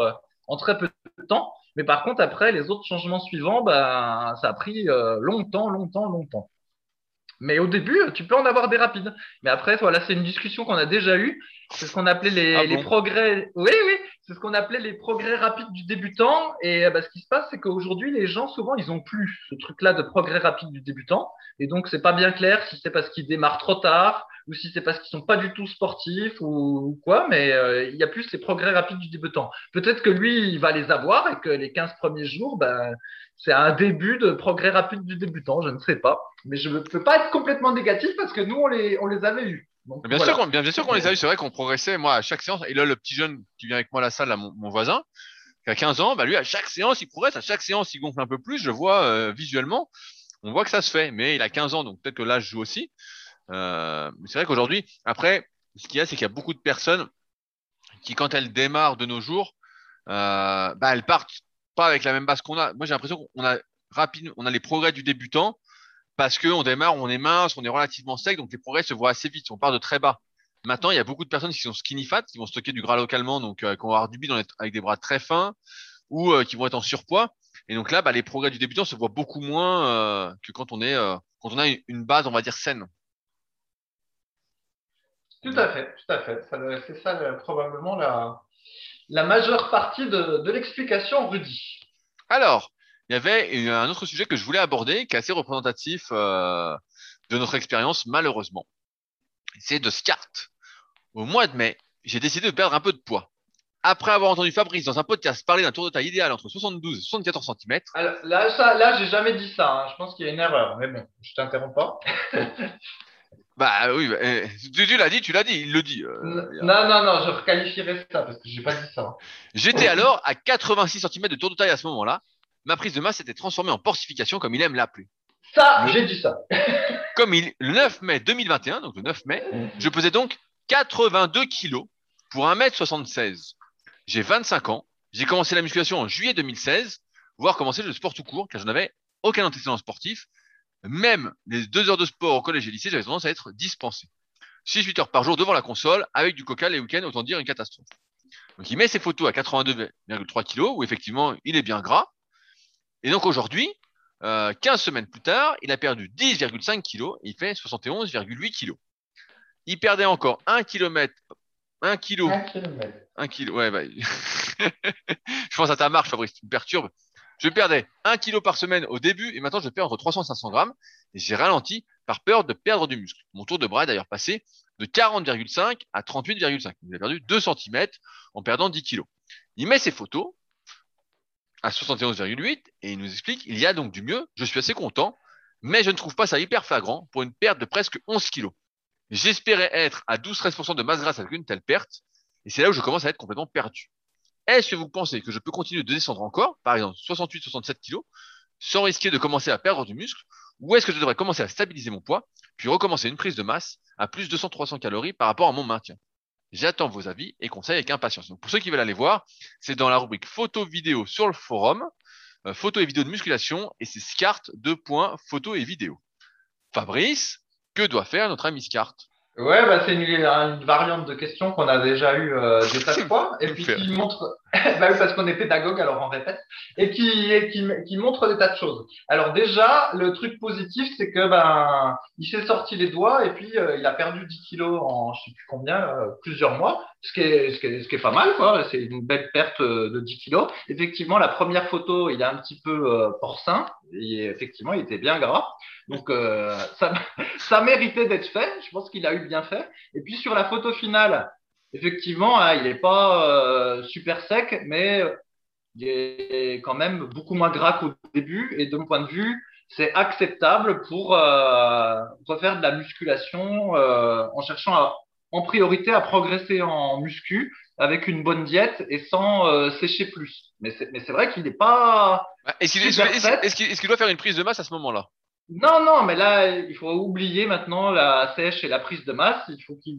en très peu de temps. Mais par contre, après, les autres changements suivants, ben, ça a pris longtemps, longtemps, longtemps. Mais au début, tu peux en avoir des rapides. Mais après, voilà, c'est une discussion qu'on a déjà eue. C'est ce qu'on appelait les, ah les progrès. Oui, oui, c'est ce qu'on appelait les progrès rapides du débutant. Et bah, ce qui se passe, c'est qu'aujourd'hui, les gens, souvent, ils ont plus ce truc-là de progrès rapide du débutant. Et donc, c'est pas bien clair si c'est parce qu'ils démarrent trop tard ou si c'est parce qu'ils sont pas du tout sportifs ou, quoi. Mais euh, il y a plus les progrès rapides du débutant. Peut-être que lui, il va les avoir et que les 15 premiers jours, ben, c'est un début de progrès rapide du débutant. Je ne sais pas. Mais je ne peux pas être complètement négatif parce que nous, on les, on les avait eus bien, sûr qu'on, bien, sûr qu'on les a eu, c'est vrai qu'on progressait. Moi, à chaque séance, et là, le petit jeune qui vient avec moi à la salle, mon, voisin, qui a 15 ans, bah, lui, à chaque séance, il progresse, à chaque séance, il gonfle un peu plus. Je vois euh, visuellement, on voit que ça se fait. Mais il a 15 ans, donc peut-être que l'âge joue aussi. Euh, c'est vrai qu'aujourd'hui, après, ce qu'il y a, c'est qu'il y a beaucoup de personnes qui, quand elles démarrent de nos jours, euh, bah, elles partent pas avec la même base qu'on a. Moi, j'ai l'impression qu'on a rapide, on a les progrès du débutant parce qu'on démarre, on est mince, on est relativement sec, donc les progrès se voient assez vite. On part de très bas. Maintenant, il y a beaucoup de personnes qui sont skinny fat, qui vont stocker du gras localement, donc euh, qui vont avoir du bide avec des bras très fins ou euh, qui vont être en surpoids. Et donc là, bah, les progrès du débutant se voient beaucoup moins euh, que quand on est quand on a une base, on va dire saine. Tout à fait, tout à fait. C'est ça probablement la, la majeure partie de, de l'explication, Rudy. Alors, il y avait un autre sujet que je voulais aborder, qui est assez représentatif euh, de notre expérience, malheureusement. C'est de SCART. Au mois de mai, j'ai décidé de perdre un peu de poids. Après avoir entendu Fabrice dans un podcast parler d'un tour de taille idéal entre 72 et 74 cm. là, ça, là, j'ai jamais dit ça. Hein. Je pense qu'il y a une erreur. Mais bon, je t'interromps pas. [laughs] bah oui, bah, eh, tu, l'as dit, tu l'as dit, il le dit. Euh, non, non, non, je requalifierais ça parce que j'ai pas dit ça. J'étais alors à 86 cm de tour de taille à ce moment-là ma prise de masse était transformée en porcification comme il aime l'appeler. Ça, j'ai dit ça. [laughs] comme il, le 9 mai 2021, donc le 9 mai, je pesais donc 82 kilos pour 1m76. J'ai 25 ans. J'ai commencé la musculation en juillet 2016, voire commencé le sport tout court, car je n'avais aucun antécédent sportif. Même les deux heures de sport au collège et lycée, j'avais tendance à être dispensé. 6-8 heures par jour devant la console, avec du coca les week-ends, autant dire une catastrophe. Donc il met ses photos à 82,3 kilos, où effectivement il est bien gras, et donc aujourd'hui, euh, 15 semaines plus tard, il a perdu 10,5 kg et il fait 71,8 kg. Il perdait encore 1 km. 1 kg. 1 km. 1 kg. Ouais, bah, [laughs] je pense à ta marche, Fabrice, tu me perturbes. Je perdais 1 kg par semaine au début et maintenant je perds entre 300 et 500 grammes et j'ai ralenti par peur de perdre du muscle. Mon tour de bras est d'ailleurs passé de 40,5 à 38,5. Il a perdu 2 cm en perdant 10 kg. Il met ses photos à 71,8 et il nous explique il y a donc du mieux, je suis assez content, mais je ne trouve pas ça hyper flagrant pour une perte de presque 11 kilos. J'espérais être à 12-13% de masse grasse avec une telle perte, et c'est là où je commence à être complètement perdu. Est-ce que vous pensez que je peux continuer de descendre encore, par exemple 68-67 kilos, sans risquer de commencer à perdre du muscle, ou est-ce que je devrais commencer à stabiliser mon poids, puis recommencer une prise de masse à plus de 200-300 calories par rapport à mon maintien? J'attends vos avis et conseils avec impatience. Donc pour ceux qui veulent aller voir, c'est dans la rubrique photo vidéo sur le forum, euh, photo et vidéo de musculation, et c'est SCART 2. photo et vidéo. Fabrice, que doit faire notre ami SCART Ouais, bah, c'est une, variante de question qu'on a déjà eu euh, des tas de [laughs] fois, et puis qui montre, [laughs] bah oui, parce qu'on est pédagogue, alors on répète, et qui, qui, qui, montre des tas de choses. Alors déjà, le truc positif, c'est que ben, il s'est sorti les doigts et puis euh, il a perdu 10 kilos en je sais plus combien, euh, plusieurs mois, ce qui est, ce qui est, ce qui est pas mal, quoi. C'est une belle perte de 10 kilos. Effectivement, la première photo, il est un petit peu porcin, et effectivement, il était bien gras. Donc, ça, [laughs] ça méritait d'être fait. Je pense qu'il a eu bien fait. Et puis sur la photo finale, effectivement, hein, il n'est pas euh, super sec, mais il est quand même beaucoup moins gras qu'au début. Et de mon point de vue, c'est acceptable pour euh, refaire de la musculation euh, en cherchant en priorité à progresser en muscu avec une bonne diète et sans euh, sécher plus. Mais c'est vrai qu'il n'est pas. Est-ce qu'il doit faire une prise de masse à ce moment-là? Non, non, mais là, il faut oublier maintenant la sèche et la prise de masse. Il faut qu'il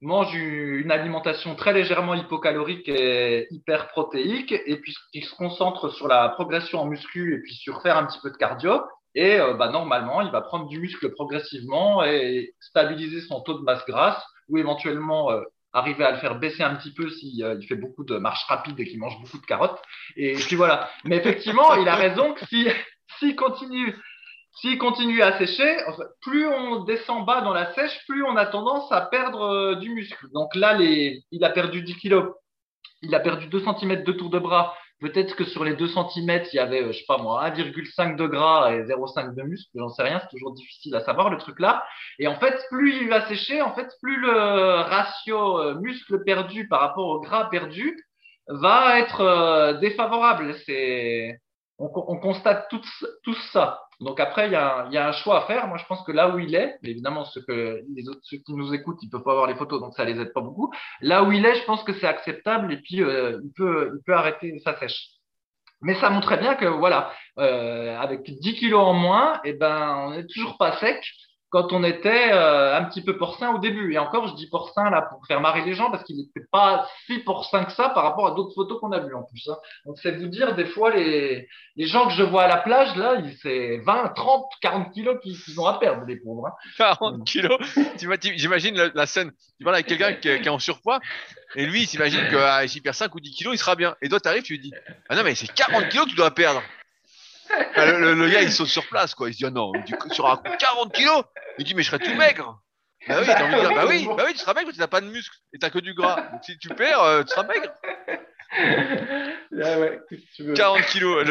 mange une alimentation très légèrement hypocalorique et hyper protéique, et puis qu'il se concentre sur la progression en muscu et puis sur faire un petit peu de cardio. Et euh, bah, normalement, il va prendre du muscle progressivement et stabiliser son taux de masse grasse, ou éventuellement euh, arriver à le faire baisser un petit peu s'il euh, fait beaucoup de marches rapides et qu'il mange beaucoup de carottes. Et puis voilà. Mais effectivement, il a raison que si [laughs] s'il continue s'il continue à sécher, plus on descend bas dans la sèche, plus on a tendance à perdre euh, du muscle. Donc là, il a perdu 10 kilos, il a perdu 2 cm de tour de bras. Peut-être que sur les 2 cm, il y avait, euh, je sais pas moi, 1,5 de gras et 0,5 de muscle. J'en sais rien, c'est toujours difficile à savoir le truc là. Et en fait, plus il va sécher, en fait, plus le ratio euh, muscle perdu par rapport au gras perdu va être défavorable. C'est, on, on constate tout, tout ça. Donc après, il y, a, un choix à faire. Moi, je pense que là où il est, évidemment, ceux, que, les autres, qui nous écoutent, ils peuvent pas voir les photos, donc ça les aide pas beaucoup. Là où il est, je pense que c'est acceptable et puis euh, il, peut, il peut arrêter sa sèche. Mais ça montrait bien que voilà, euh, avec 10 kilos en moins, eh ben, on n'est toujours pas sec quand on était euh, un petit peu porcin au début. Et encore, je dis porcin là pour faire marrer les gens parce qu'il n'était pas si porcin que ça par rapport à d'autres photos qu'on a vues en plus. Hein. Donc c'est vous dire, des fois, les, les gens que je vois à la plage, là, c'est 20, 30, 40 kilos qu'ils ont à perdre, les pauvres. Hein. 40 kilos? J'imagine la, scène, tu parles avec quelqu'un qui, qui, est en surpoids et lui, il s'imagine qu'il perd 5 ou 10 kilos, il sera bien. Et toi, tu arrives, tu lui dis, ah non, mais c'est 40 kilos que tu dois perdre. Le, gars, il saute sur place, quoi. Il se dit, ah non, sur un 40 kilos Il dit, mais je serais tout maigre. Bah oui, t'as envie de dire, bah oui, bah oui, tu seras maigre, tu n'as pas de muscle et t'as que du gras. Donc si tu perds, euh, tu seras maigre. Ah ouais, 40 kilos,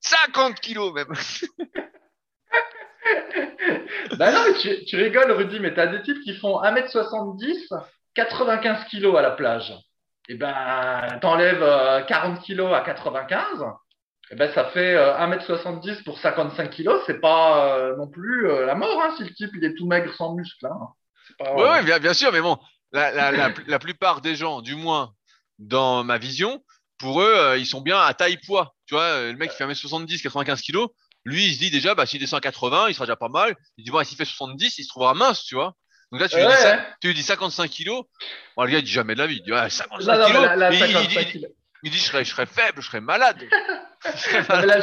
50 kilos même. bah non, mais tu, tu rigoles, Rudy, mais t'as des types qui font 1m70, 95 kilos à la plage. Et eh ben, t'enlèves 40 euh, kilos à 95 eh ben, ça fait 1m70 euh, pour 55 kg, c'est pas euh, non plus euh, la mort hein, si le type il est tout maigre sans muscle. Hein. Oui, bien, bien, sûr, mais bon, la, la, la, [laughs] la, plupart des gens, du moins dans ma vision, pour eux, ils sont bien à taille poids. Tu vois, le mec qui fait 1m70, 95 kg, lui, il se dit déjà, bah, s'il descend à 80, il sera déjà pas mal. Il dit, bon, s'il fait 70, il se trouvera mince, tu vois. Donc là, tu, lui, dis, ça, tu lui dis 55 kilos. Bon, le gars, il dit jamais de la vie. Il dit, ouais, 55 kilos. Il dit, je serais, je serais faible, je serais malade. [laughs] là,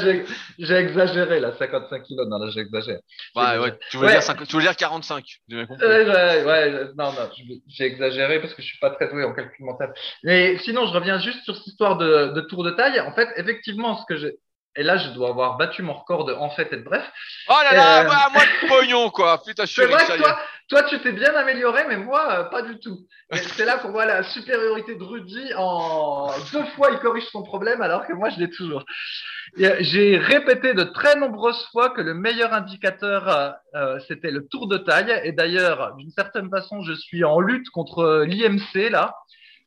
j'ai exagéré, là, 55 kilos. Non, là, j'exagère. Ouais, ouais, tu voulais, Dire tu dire 45. ouais, ouais, non, non, j'ai exagéré parce que je suis pas très doué en calcul mental. Mais sinon, je reviens juste sur cette histoire de, de tour de taille. En fait, effectivement, ce que j'ai, et là, je dois avoir battu mon record de en fait et de bref. Oh là là, euh... moi de pognon, quoi. Putain, je suis vrai que toi, toi, tu t'es bien amélioré, mais moi, euh, pas du tout. [laughs] C'est là qu'on voit la supériorité de Rudy. En deux fois, il corrige son problème, alors que moi, je l'ai toujours. Euh, j'ai répété de très nombreuses fois que le meilleur indicateur, c'était le tour de taille. Et d'ailleurs, d'une certaine façon, je suis en lutte contre l'IMC, là,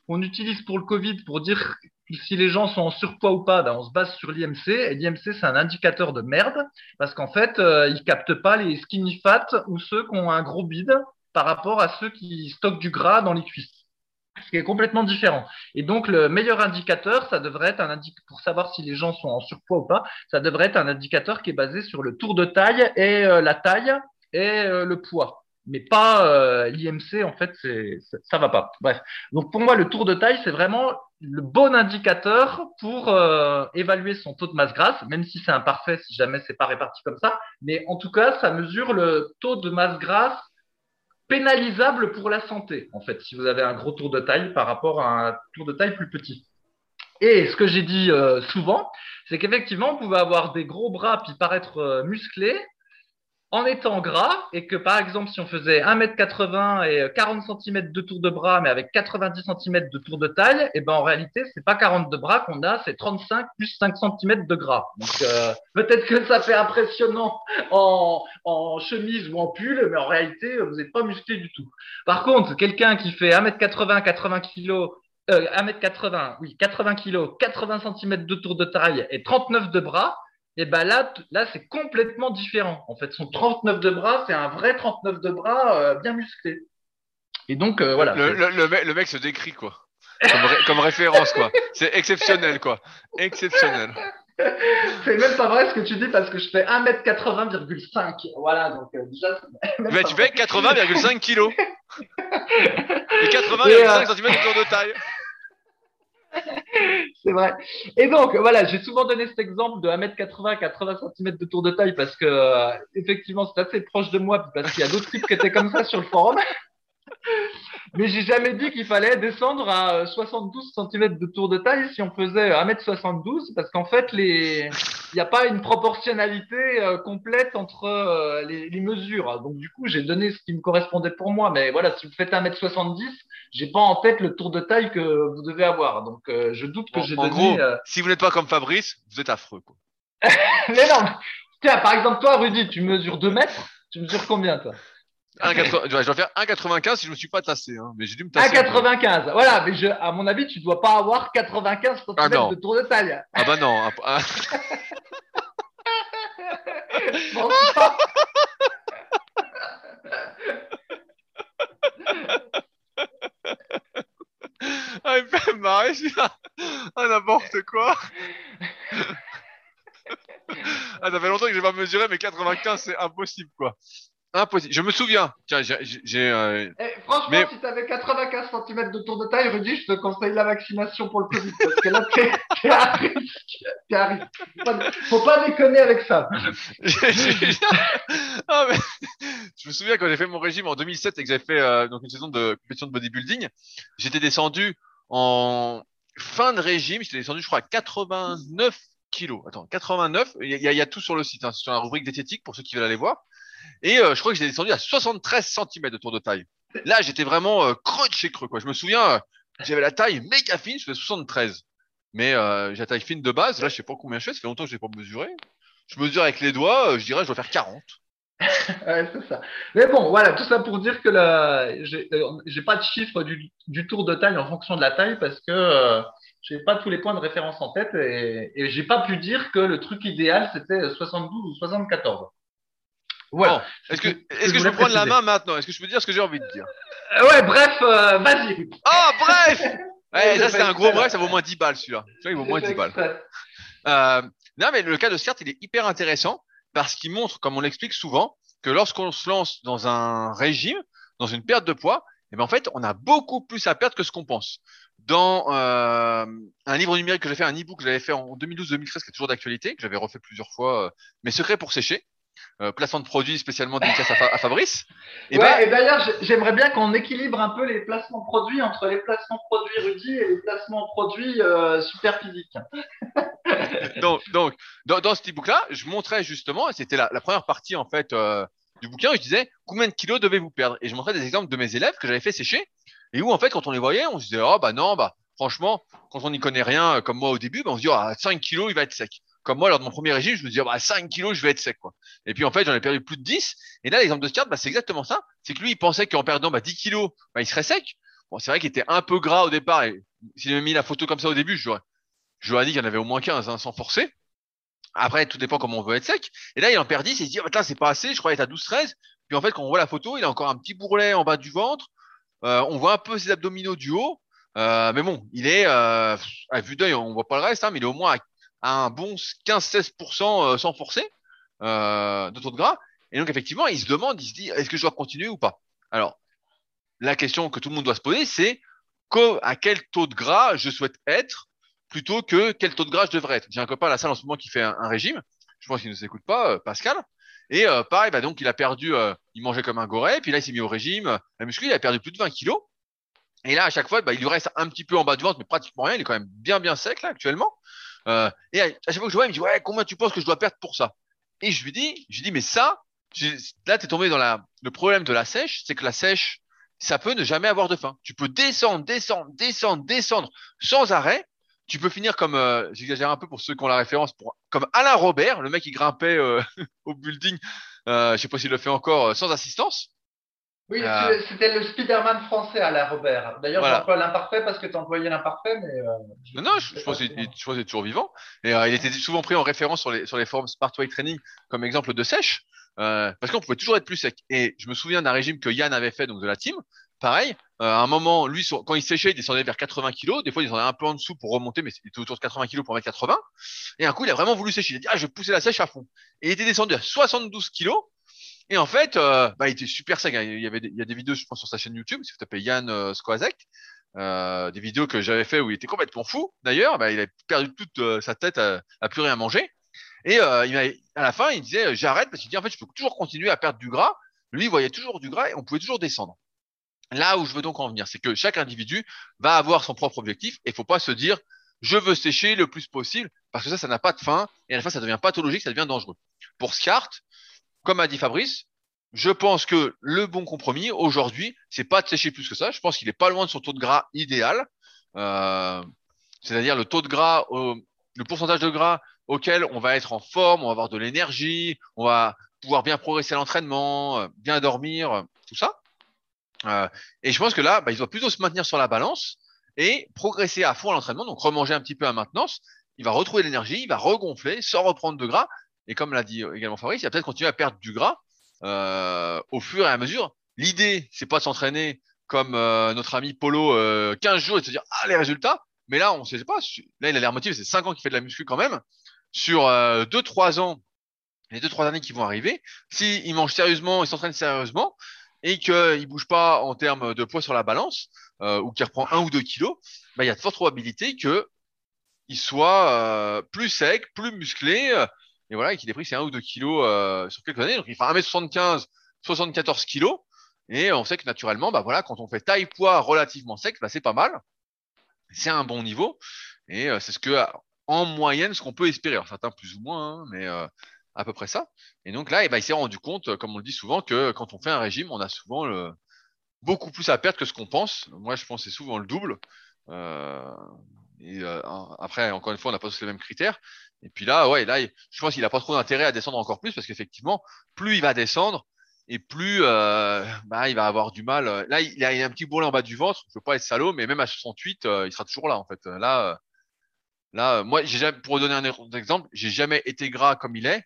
qu'on utilise pour le Covid pour dire si les gens sont en surpoids ou pas, ben on se base sur l'IMC. Et l'IMC, c'est un indicateur de merde parce qu'en fait, euh, il capte pas les skinny fat ou ceux qui ont un gros bide par rapport à ceux qui stockent du gras dans les cuisses. Ce qui est complètement différent. Et donc, le meilleur indicateur, ça devrait être un indicateur, pour savoir si les gens sont en surpoids ou pas, ça devrait être un indicateur qui est basé sur le tour de taille et euh, la taille et euh, le poids mais pas euh, l'IMC en fait c'est ça va pas. Bref. Donc pour moi le tour de taille c'est vraiment le bon indicateur pour euh, évaluer son taux de masse grasse même si c'est imparfait si jamais c'est pas réparti comme ça. Mais en tout cas ça mesure le taux de masse grasse pénalisable pour la santé en fait si vous avez un gros tour de taille par rapport à un tour de taille plus petit. Et ce que j'ai dit euh, souvent, c'est qu'effectivement, vous pouvez avoir des gros bras puis paraître musclés, en étant gras et que par exemple si on faisait 1m80 et 40 cm de tour de bras mais avec 90 cm de tour de taille, et eh ben en réalité c'est pas 40 de bras qu'on a, c'est 35 plus 5 cm de gras. Donc euh, peut-être que ça fait impressionnant en, en, chemise ou en pull, mais en réalité vous n'êtes pas musclé du tout. Par contre, quelqu'un qui fait 1m80, 80 kg euh, 1m80, oui, 80 kg, 80 cm de tour de taille et 39 de bras, Et ben là, là c'est complètement différent. En fait, son 39 de bras, c'est un vrai 39 de bras euh, bien musclé. Et donc, euh, voilà. Le, le, mec, le, mec, se décrit, quoi. Comme, référence, quoi. C'est exceptionnel, quoi. Exceptionnel. C'est même pas vrai ce que tu dis parce que je fais 1m80,5. Voilà, donc euh, déjà. Mais tu fais 80,5 kg. [laughs] Et 80,5 cm de tour de taille. C'est vrai. Et donc, voilà, j'ai souvent donné cet exemple de 1m80, 80 cm de tour de taille parce que, euh, effectivement, c'est assez proche de moi parce qu'il y a d'autres types qui étaient comme ça sur le forum. Mais j'ai jamais dit qu'il fallait descendre à 72 cm de tour de taille si on faisait 1m72 parce qu'en fait, les... il n'y a pas une proportionnalité euh, complète entre euh, les, les, mesures. Donc, du coup, j'ai donné ce qui me correspondait pour moi. Mais voilà, si vous faites 1m70, j'ai pas en tête le tour de taille que vous devez avoir. Donc, euh, je doute que j'ai donné. En gros, si vous n'êtes pas comme Fabrice, vous êtes affreux. Quoi. [laughs] mais non, tiens, par exemple, toi, Rudy, tu mesures 2 mètres. Tu mesures combien, toi? Je dois faire 1,95 si je me suis pas tassé, hein. mais j'ai dû me tasser. 1,95, voilà, mais je, à mon avis, tu dois pas avoir 95 cm ah de tour de taille. Ah bah non. Ah, [laughs] ah, il me fait marrer, Ah, n'importe quoi. ah, ça fait longtemps que j'ai pas mesuré, mais 95, c'est impossible, quoi. Impossible. Je me souviens. Tiens, j'ai. Euh... Eh, franchement, si tu avais 95 cm de tour de taille, Rudy, je te conseille la vaccination pour le Covid. Parce que là, t'es à risque. T'es à risque. Faut pas, déconner avec ça. [laughs] ah, mais... Je me souviens quand j'ai fait mon régime en 2007 et que j'avais fait euh, donc une saison de compétition de bodybuilding, j'étais descendu en fin de régime. J'étais descendu, je crois, à 89 kilos. Attends, 89. Il y, y, a tout sur le site, hein, sur la rubrique diététique pour ceux qui veulent aller voir. Et euh, je crois que j'ai descendu à 73 cm de tour de taille. Là, j'étais vraiment euh, creux de chez creux. Quoi. Je me souviens, euh, j'avais la taille méga fine, je faisais 73. Mais j'ai la taille fine de base. Là, je sais pas combien je fais. Ça fait longtemps que je n'ai pas mesuré. Je mesure avec les doigts. je dirais, je dois faire 40. [laughs] ouais, c'est ça. Mais bon, voilà, tout ça pour dire que là, j'ai pas de chiffre du, tour de taille en fonction de la taille parce que j'ai pas tous les points de référence en tête et, et j'ai pas pu dire que le truc idéal c'était 72 ou 74. Est-ce que, est-ce que je peux prendre la main maintenant? Est-ce que je peux dire ce que j'ai envie de dire? Euh, Ouais, bref, euh, vas-y. Oh, bref [laughs] ouais, Ça, c'est un gros bref, ça vaut moins 10 balles celui-là. Tu vois, il vaut moins 10 balles. Euh, non, mais le cas de Skirt, il est hyper intéressant parce qu'il montre, comme on l'explique souvent, que lorsqu'on se lance dans un régime, dans une perte de poids, eh ben, en fait, on a beaucoup plus à perdre que ce qu'on pense. Dans euh, un livre numérique que j'ai fait, un e-book que j'avais fait en 2012-2013, qui est toujours d'actualité, que j'avais refait plusieurs fois, euh, Mes secrets pour sécher, euh, placement de produits spécialement dédicace à, Fabrice. [laughs] Et, ben, et d'ailleurs, j'aimerais bien qu'on équilibre un peu les placements de produits entre les placements de produits Rudy et les placements de produits euh, super physiques. [laughs] donc, donc dans, dans ce petit book-là, je montrais justement, et c'était la, la, première partie en fait euh, du bouquin, où je disais combien de kilos devez-vous perdre? Et je montrais des exemples de mes élèves que j'avais fait sécher, et où en fait, quand on les voyait, on se disait oh bah non, bah franchement, quand on n'y connaît rien comme moi au début, bah, on se dit ah 5 kilos, il va être sec comme moi, lors de mon premier régime, je me disais, bah, 5 kilos, je vais être sec, quoi. Et puis, en fait, j'en ai perdu plus de 10. Et là, l'exemple de Stewart, bah, c'est exactement ça. C'est que lui, il pensait qu'en perdant, bah, 10 kilos, bah, il serait sec. Bon, c'est vrai qu'il était un peu gras au départ. Et s'il avait mis la photo comme ça au début, je lui aurais, dit qu'il y en avait au moins 15, hein, sans forcer. Après, tout dépend comment on veut être sec. Et là, il en perd 10 et il se dit, oh, c'est pas assez, je crois qu'il est à 12, 13. Puis en fait, quand on voit la photo, il a encore un petit bourrelet en bas du ventre. Euh, on voit un peu ses abdominaux du haut. Euh, mais bon, il est, euh, à vue d'œil, on voit pas le reste, hein, mais il est au moins à un bon 15-16% euh, sans forcer euh, de taux de gras. Et donc effectivement, il se demande, il se dit, est-ce que je dois continuer ou pas? Alors, la question que tout le monde doit se poser, c'est à quel taux de gras je souhaite être plutôt que quel taux de gras je devrais être? J'ai un copain à la salle en ce moment qui fait un, régime. Je pense qu'il ne s'écoute pas, euh, Pascal. Et pareil, bah donc il a perdu, il mangeait comme un goret, puis là il s'est mis au régime, la muscu, il a perdu plus de 20 kilos. Et là, à chaque fois, bah, il lui reste un petit peu en bas du ventre, mais pratiquement rien. Il est quand même bien, bien sec là actuellement. Euh, et à, chaque fois que je vois, il me dit ouais, combien tu penses que je dois perdre pour ça? Et je lui dis, je lui dis mais ça, là tu es tombé dans la, le problème de la sèche, c'est que la sèche, ça peut ne jamais avoir de fin. Tu peux descendre, descendre, descendre, descendre sans arrêt. Tu peux finir comme, euh, j'exagère un peu pour ceux qui ont la référence, pour, comme Alain Robert, le mec qui grimpait euh, [laughs] au building, euh, je sais pas s'il le fait encore, euh, sans assistance. Oui, euh, c'était le Spider-Man français à la Robert. D'ailleurs, voilà. j'emploie l'imparfait parce que tu employais l'imparfait, mais. Euh, non, je, pense qu'il est, toujours vivant. Et il était souvent pris en référence sur les, sur les forums Smart Weight Training comme exemple de sèche, parce qu'on pouvait toujours être plus sec. Et je me souviens d'un régime que Yann avait fait, donc de la team. Pareil, à un moment, lui, quand il séchait, il descendait vers 80 kg. Des fois, il descendait un peu en dessous pour remonter, mais il était autour de 80 kg pour mettre 80. Et un coup, il a vraiment voulu sécher. Il a dit, ah, je vais pousser la sèche à fond. Et il était descendu à 72 kg. Et en fait, euh, bah, il était super sec. Hein. Il y avait des, il y a des vidéos, je pense, sur sa chaîne YouTube, si vous tapez Yann euh, euh, des vidéos que j'avais fait où il était complètement fou. D'ailleurs, bah, il a perdu toute euh, sa tête, à, plus rien manger. Et euh, il à la fin, il disait j'arrête parce qu'il dit en fait, je peux toujours continuer à perdre du gras. Lui, il voyait toujours du gras et on pouvait toujours descendre. Là où je veux donc en venir, c'est que chaque individu va avoir son propre objectif et il faut pas se dire je veux sécher le plus possible parce que ça, ça n'a pas de fin et à la fin, ça devient pathologique, ça devient dangereux. Pour Scart, comme a dit Fabrice, je pense que le bon compromis aujourd'hui, c'est pas de sécher plus que ça. Je pense qu'il est pas loin de son taux de gras idéal, euh, c'est-à-dire le taux de gras, le pourcentage de gras auquel on va être en forme, on va avoir de l'énergie, on va pouvoir bien progresser à l'entraînement, euh, bien dormir, tout ça. Euh, et je pense que là, bah, il doit plutôt se maintenir sur la balance et progresser à fond à l'entraînement, donc remanger un petit peu à maintenance. Il va retrouver l'énergie, il va regonfler sans reprendre de gras et comme l'a dit également Fabrice, il va peut-être continuer à perdre du gras euh, au fur et à mesure. L'idée, c'est pas de s'entraîner comme euh, notre ami Polo euh, 15 jours et de se dire ah les résultats. Mais là, on sait pas. Là, il a l'air motivé. C'est 5 ans qu'il fait de la muscu quand même. Sur euh, 2-3 ans, les 2-3 années qui vont arriver, s'il il mange sérieusement et s'entraîne sérieusement et qu'il bouge pas en termes de poids sur la balance euh, ou qu'il reprend 1 ou 2 kilos, bah, il y a de fortes probabilités que il soit euh, plus sec, plus musclé, et voilà, qu'il ait pris ses 1 ou 2 kilos euh, sur quelques années. Donc il fait 1m75, 74 kilos. Et on sait que naturellement, bah voilà, quand on fait taille-poids relativement sec, bah, c'est pas mal. C'est un bon niveau. Et euh, c'est ce que, en moyenne, ce qu'on peut espérer. Alors, certains plus ou moins, hein, mais euh, à peu près ça. Et donc là, et bah, il s'est rendu compte, comme on le dit souvent, que quand on fait un régime, on a souvent beaucoup plus à perdre que ce qu'on pense. Moi, je pense que c'est souvent le double. Euh, et euh, après, encore une fois, on n'a pas tous les mêmes critères. Et puis là, ouais, là, je pense qu'il n'a pas trop d'intérêt à descendre encore plus parce qu'effectivement, plus il va descendre et plus euh, bah, il va avoir du mal. Là, il a, un petit bourrelet en bas du ventre. Je veux pas être salaud, mais même à 68, euh, il sera toujours là en fait. Là, euh, là, moi, j'ai jamais, pour donner un exemple, j'ai jamais été gras comme il est.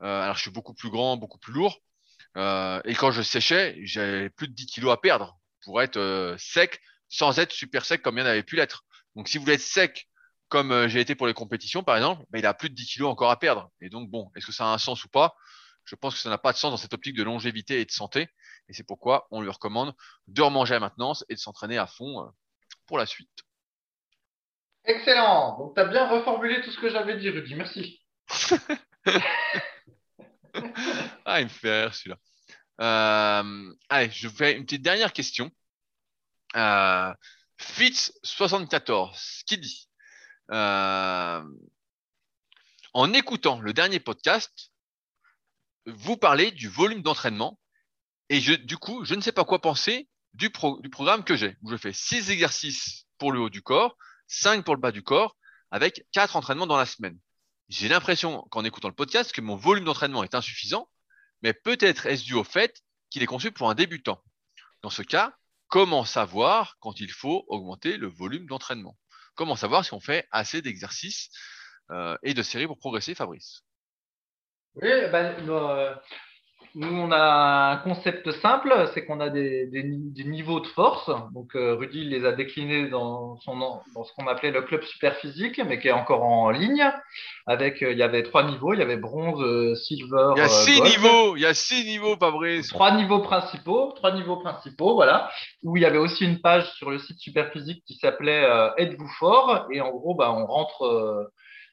alors, je suis beaucoup plus grand, beaucoup plus lourd. et quand je séchais, j'avais plus de 10 kilos à perdre pour être sec, sans être super sec comme il en avait pu l'être. Donc, si vous voulez être sec, comme euh, j'ai été pour les compétitions, par exemple, bah, il a plus de 10 kilos encore à perdre. Et donc, bon, est-ce que ça a un sens ou pas? Je pense que ça n'a pas de sens dans cette optique de longévité et de santé. Et c'est pourquoi on lui recommande de remanger à maintenance et de s'entraîner à fond euh, pour la suite. Excellent. Donc, tu as bien reformulé tout ce que j'avais dit, Rudy. Merci. [laughs] ah, il me fait rire celui-là. Euh, allez, je fais une petite dernière question. Euh, Fitz74, qui dit? En écoutant le dernier podcast, vous parlez du volume d'entraînement et du coup, je ne sais pas quoi penser du, programme que j'ai, je fais 6 exercices pour le haut du corps, 5 pour le bas du corps, avec 4 entraînements dans la semaine. J'ai l'impression, qu'en écoutant le podcast, que mon volume d'entraînement est insuffisant, mais peut-être est-ce dû au fait qu'il est conçu pour un débutant. Dans ce cas, comment savoir quand il faut augmenter le volume d'entraînement? Comment savoir si on fait assez d'exercices euh, et de séries pour progresser, Fabrice? Oui, ben, euh, nous, on a un concept simple, c'est qu'on a des, niveaux de force. Donc, euh, Rudy les a déclinés dans, son, dans ce qu'on appelait le club super physique, mais qui est encore en ligne. Avec, euh, il y avait trois niveaux. Il y avait bronze, euh, silver. Il y a six niveaux. Il y a six niveaux, Fabrice. Trois niveaux principaux. Trois niveaux principaux, voilà. Où il y avait aussi une page sur le site super physique qui s'appelait Êtes-vous fort? Et en gros, bah, on rentre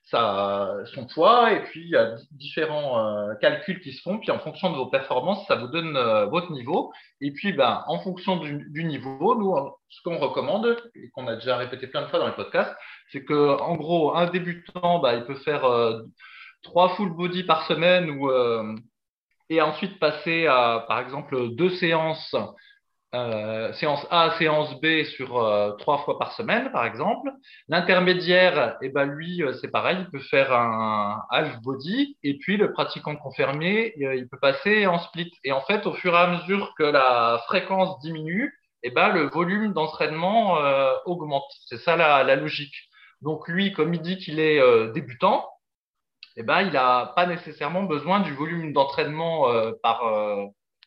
son poids et puis il y a différents euh, calculs qui se font. Puis en fonction de vos performances, ça vous donne euh, votre niveau. Et puis ben, en fonction du, niveau, nous, ce qu'on recommande et qu'on a déjà répété plein de fois dans les podcasts, c'est que en gros, un débutant, ben, il peut faire euh, trois full body par semaine ou, et ensuite passer à, par exemple, deux séances euh, séance A, séance B sur euh, trois fois par semaine, par exemple. L'intermédiaire, eh ben, lui, euh, c'est pareil, il peut faire un half body, et puis le pratiquant confirmé, il peut passer en split. Et en fait, au fur et à mesure que la fréquence diminue, eh ben, le volume d'entraînement augmente. C'est ça la, la, logique. Donc lui, comme il dit qu'il est débutant, eh ben, il n'a pas nécessairement besoin du volume d'entraînement par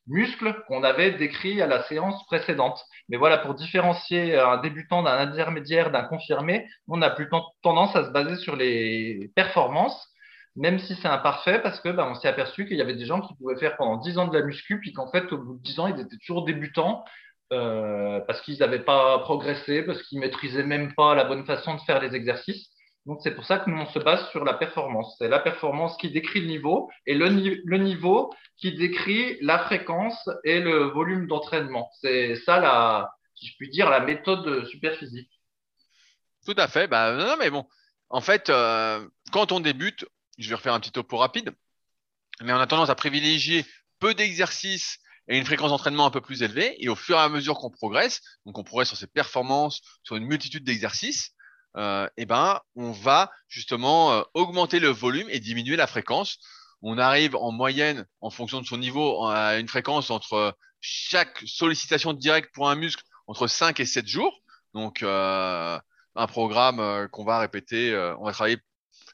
muscles qu'on avait décrit à la séance précédente. Mais voilà, pour différencier un débutant d'un intermédiaire, d'un confirmé, on a plutôt tendance à se baser sur les performances, même si c'est imparfait, parce que on s'est aperçu qu'il y avait des gens qui pouvaient faire pendant 10 ans de la muscu, puis qu'en fait, au bout de 10 ans, ils étaient toujours débutants. Euh, parce qu'ils n'avaient pas progressé, parce qu'ils maîtrisaient même pas la bonne façon de faire les exercices. Donc c'est pour ça que nous on se base sur la performance. C'est la performance qui décrit le niveau et le, niveau qui décrit la fréquence et le volume d'entraînement. C'est ça la, si je puis dire, la méthode super physique. Tout à fait. Bah, non, mais bon, en fait, euh, quand on débute, je vais refaire un petit topo rapide, mais on a tendance à privilégier peu d'exercices et une fréquence d'entraînement un peu plus élevée. Et au fur et à mesure qu'on progresse, donc on progresse sur ses performances, sur une multitude d'exercices, euh, eh ben, on va justement euh, augmenter le volume et diminuer la fréquence. On arrive en moyenne, en fonction de son niveau, à une fréquence entre chaque sollicitation directe pour un muscle entre 5 et 7 jours. Donc, euh, un programme qu'on va répéter, on va travailler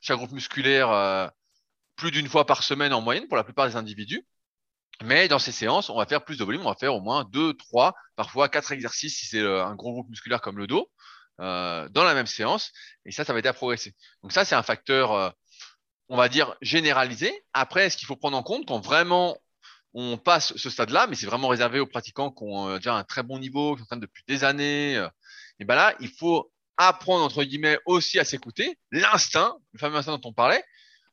chaque groupe musculaire plus d'une fois par semaine en moyenne pour la plupart des individus. Mais dans ces séances, on va faire plus de volume, on va faire au moins 2, 3, parfois 4 exercices si c'est un gros groupe musculaire comme le dos. Euh, dans la même séance. Et ça, ça va aider à progresser. Donc ça, c'est un facteur, euh, on va dire, généralisé. Après, ce qu'il faut prendre en compte quand vraiment on passe ce stade-là, mais c'est vraiment réservé aux pratiquants qui ont euh, déjà un très bon niveau, qui s'entraînent depuis des années. et ben là, il faut apprendre, entre guillemets, aussi à s'écouter, l'instinct, le fameux instinct dont on parlait,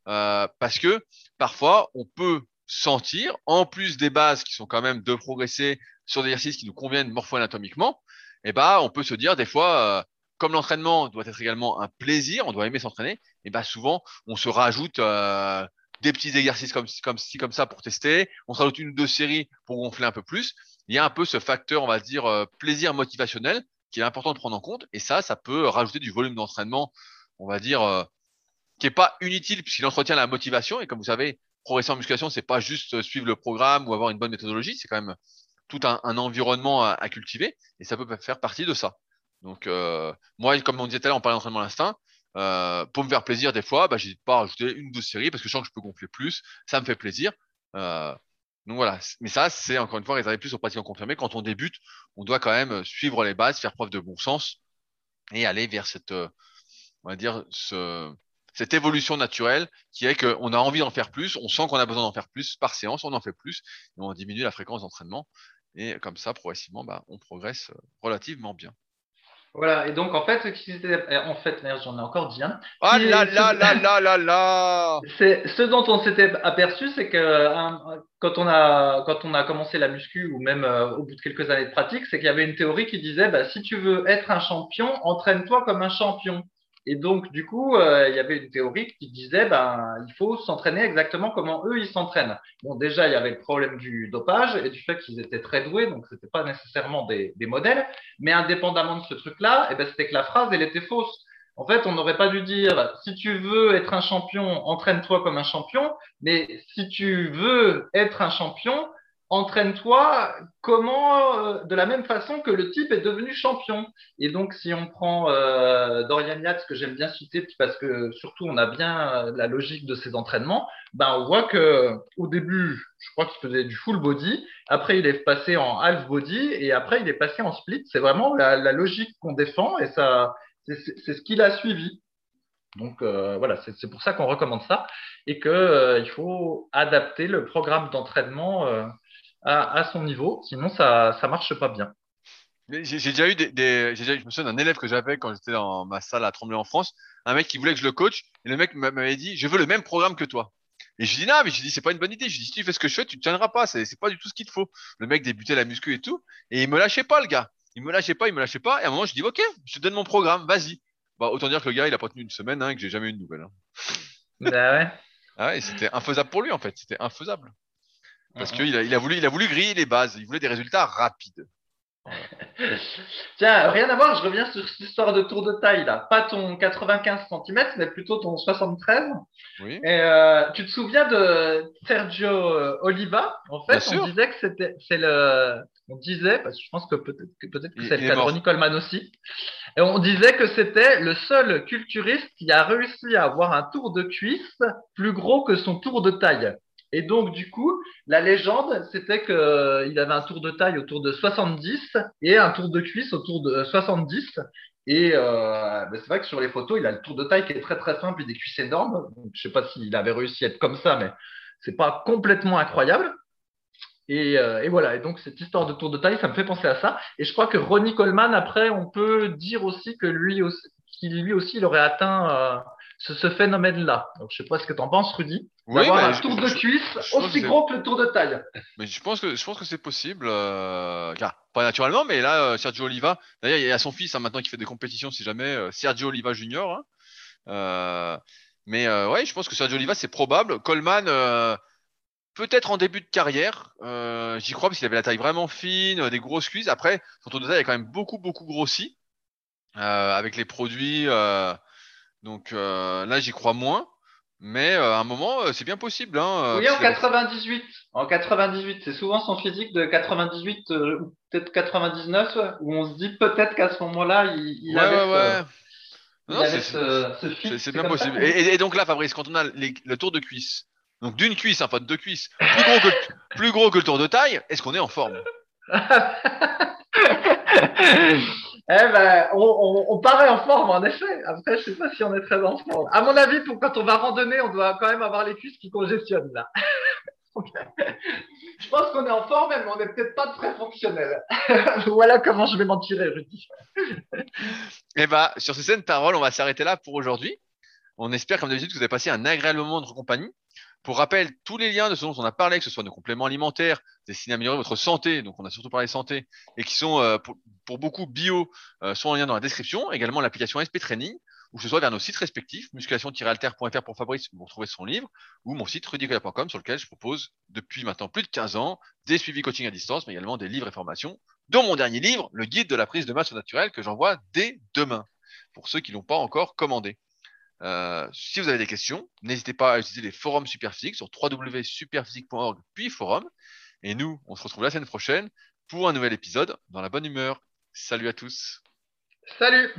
parce que parfois, on peut sentir, en plus des bases qui sont quand même de progresser sur des exercices qui nous conviennent morpho-anatomiquement, et ben, on peut se dire des fois, comme l'entraînement doit être également un plaisir, on doit aimer s'entraîner, et ben souvent on se rajoute euh, des petits exercices comme ci comme ça pour tester, on se rajoute une ou deux séries pour gonfler un peu plus. Il y a un peu ce facteur, on va dire euh, plaisir motivationnel qui est important de prendre en compte, et ça, ça peut rajouter du volume d'entraînement, on va dire euh, qui est pas inutile puisqu'il entretient la motivation. Et comme vous savez, progresser en musculation, c'est pas juste suivre le programme ou avoir une bonne méthodologie, c'est quand même tout un, environnement à, cultiver, et ça peut faire partie de ça. Donc, euh, moi, comme on disait tout à l'heure, on parlait d'entraînement à l'instinct. Euh, pour me faire plaisir, des fois, bah, j'hésite pas à une ou deux séries parce que je sens que je peux gonfler plus. Ça me fait plaisir. Euh, donc voilà. Mais ça, c'est encore une fois réservé plus aux pratiquants confirmés. Quand on débute, on doit quand même suivre les bases, faire preuve de bon sens et aller vers cette, on va dire, ce, cette évolution naturelle qui est qu'on a envie d'en faire plus, on sent qu'on a besoin d'en faire plus par séance, on en fait plus et on diminue la fréquence d'entraînement. Et comme ça, progressivement, bah, on progresse relativement bien. Voilà, et donc en fait, en fait, j'en ai encore dit un. Ah là là là là là là C'est ce dont on s'était aperçu, c'est que quand on a quand on a commencé la muscu ou même euh, au bout de quelques années de pratique, c'est qu'il y avait une théorie qui disait, bah, si tu veux être un champion, entraîne-toi comme un champion. Et donc, du coup, euh, il y avait une théorie qui disait, ben, il faut s'entraîner exactement comment eux, ils s'entraînent. Bon, déjà, il y avait le problème du dopage et du fait qu'ils étaient très doués, donc c'était pas nécessairement des, des, modèles. Mais indépendamment de ce truc-là, eh ben, c'était que la phrase, elle était fausse. En fait, on n'aurait pas dû dire, si tu veux être un champion, entraîne-toi comme un champion. Mais si tu veux être un champion, entraîne-toi comment, euh, de la même façon que le type est devenu champion. Et donc, si on prend euh, Dorian Yates, que j'aime bien citer, parce que surtout on a bien euh, la logique de ses entraînements, ben on voit que au début, je crois qu'il faisait du full body, après il est passé en half body, et après il est passé en split. C'est vraiment la, la logique qu'on défend, et ça, c'est ce qu'il a suivi. Donc voilà, c'est pour ça qu'on recommande ça et qu'il faut adapter le programme d'entraînement à, son niveau, sinon ça ne marche pas bien. J'ai déjà eu des, je me souviens d'un élève que j'avais quand j'étais dans ma salle à Tremblay en France, un mec qui voulait que je le coach, et le mec m'avait dit, je veux le même programme que toi. Et je dis non, mais je dis c'est pas une bonne idée. Je dis si tu fais ce que je fais, tu ne tiendras pas. C'est, c'est pas du tout ce qu'il te faut. Le mec débutait la muscu et tout, et il me lâchait pas le gars. Il me lâchait pas, il me lâchait pas. Et à un moment je dis ok, je te donne mon programme, vas-y. Bah autant dire que le gars il a pas tenu une semaine, hein, et que j'ai jamais eu de nouvelles. Hein. Bah ouais. Ah ouais, c'était infaisable pour lui en fait. C'était infaisable. Parce qu'il a, il a, voulu, il a voulu griller les bases. Il voulait des résultats rapides. [laughs] Tiens, rien à voir, je reviens sur cette histoire de tour de taille là. Pas ton 95 cm, mais plutôt ton 73. Oui. Et euh, tu te souviens de Sergio euh, Oliva? En fait, on disait que c'était, c'est le, on disait, parce que je pense que peut-être que, peut-être que c'est le cas de Ronnie Coleman aussi, et on disait que c'était le seul culturiste qui a réussi à avoir un tour de cuisse plus gros que son tour de taille. Et donc, du coup, la légende, c'était qu'il euh, avait un tour de taille autour de 70 et un tour de cuisse autour de 70. Et euh, ben, c'est vrai que sur les photos, il a le tour de taille qui est très très simple et des cuisses énormes. Je je sais pas s'il avait réussi à être comme ça, mais c'est pas complètement incroyable. Et, euh, et, voilà. Et donc cette histoire de tour de taille, ça me fait penser à ça. Et je crois que Ronnie Coleman, après, on peut dire aussi que lui aussi, qu'il lui aussi, il aurait atteint euh, ce, phénomène-là. Donc, je sais pas ce que tu en penses, Rudy. Oui, D'avoir un tour de cuisse aussi gros que le tour de taille. Mais je pense que je pense que c'est possible, euh, pas naturellement, mais là, euh, Sergio Oliva. D'ailleurs, il y a son fils hein, maintenant qui fait des compétitions, si jamais euh, Sergio Oliva Junior. Hein. mais ouais, je pense que Sergio Oliva, c'est probable. Coleman, peut-être en début de carrière, j'y crois parce qu'il avait la taille vraiment fine, des grosses cuisses. Après, son tour de taille est quand même beaucoup beaucoup grossi avec les produits. Donc euh, là, j'y crois moins. Mais euh, à un moment, euh, c'est bien possible. Hein, oui, en 98. En 98, c'est souvent son physique de 98 ou peut-être 99 où on se dit peut-être qu'à ce moment-là, il, il avait, ce, C'est bien possible. Et, donc là, Fabrice, quand on a le tour de cuisse, donc d'une cuisse, pas de deux cuisses, plus gros, que, plus gros que le tour de taille, est-ce qu'on est en forme? [laughs] Eh ben, on, paraît en forme, en effet. Après, je sais pas si on est très en forme. À mon avis, pour quand on va randonner, on doit quand même avoir les cuisses qui congestionnent, là. [laughs] je pense qu'on est en forme, mais on n'est peut-être pas très fonctionnel. [laughs] voilà comment je vais m'en tirer, Rudy. [laughs] eh ben, sur ces scènes paroles, on va s'arrêter là pour aujourd'hui. On espère, comme d'habitude, que vous avez passé un agréable moment de compagnie. Pour rappel, tous les liens de ce dont on a parlé, que ce soit nos compléments alimentaires destinés à améliorer votre santé, donc on a surtout parlé santé, et qui sont euh, pour, beaucoup bio, euh, sont en lien dans la description. Également l'application SP Training, ou que ce soit vers nos sites respectifs, musculation-alter.fr pour Fabrice, vous retrouvez son livre, ou mon site rudicola.com sur lequel je propose depuis maintenant plus de 15 ans des suivis coaching à distance, mais également des livres et formations, dont mon dernier livre, le guide de la prise de masse naturelle, que j'envoie dès demain, pour ceux qui l'ont pas encore commandé. Euh, si vous avez des questions, n'hésitez pas à utiliser les forums Superphysique sur www.superphysique.org puis forum. Et nous, on se retrouve la semaine prochaine pour un nouvel épisode dans la bonne humeur. Salut à tous. Salut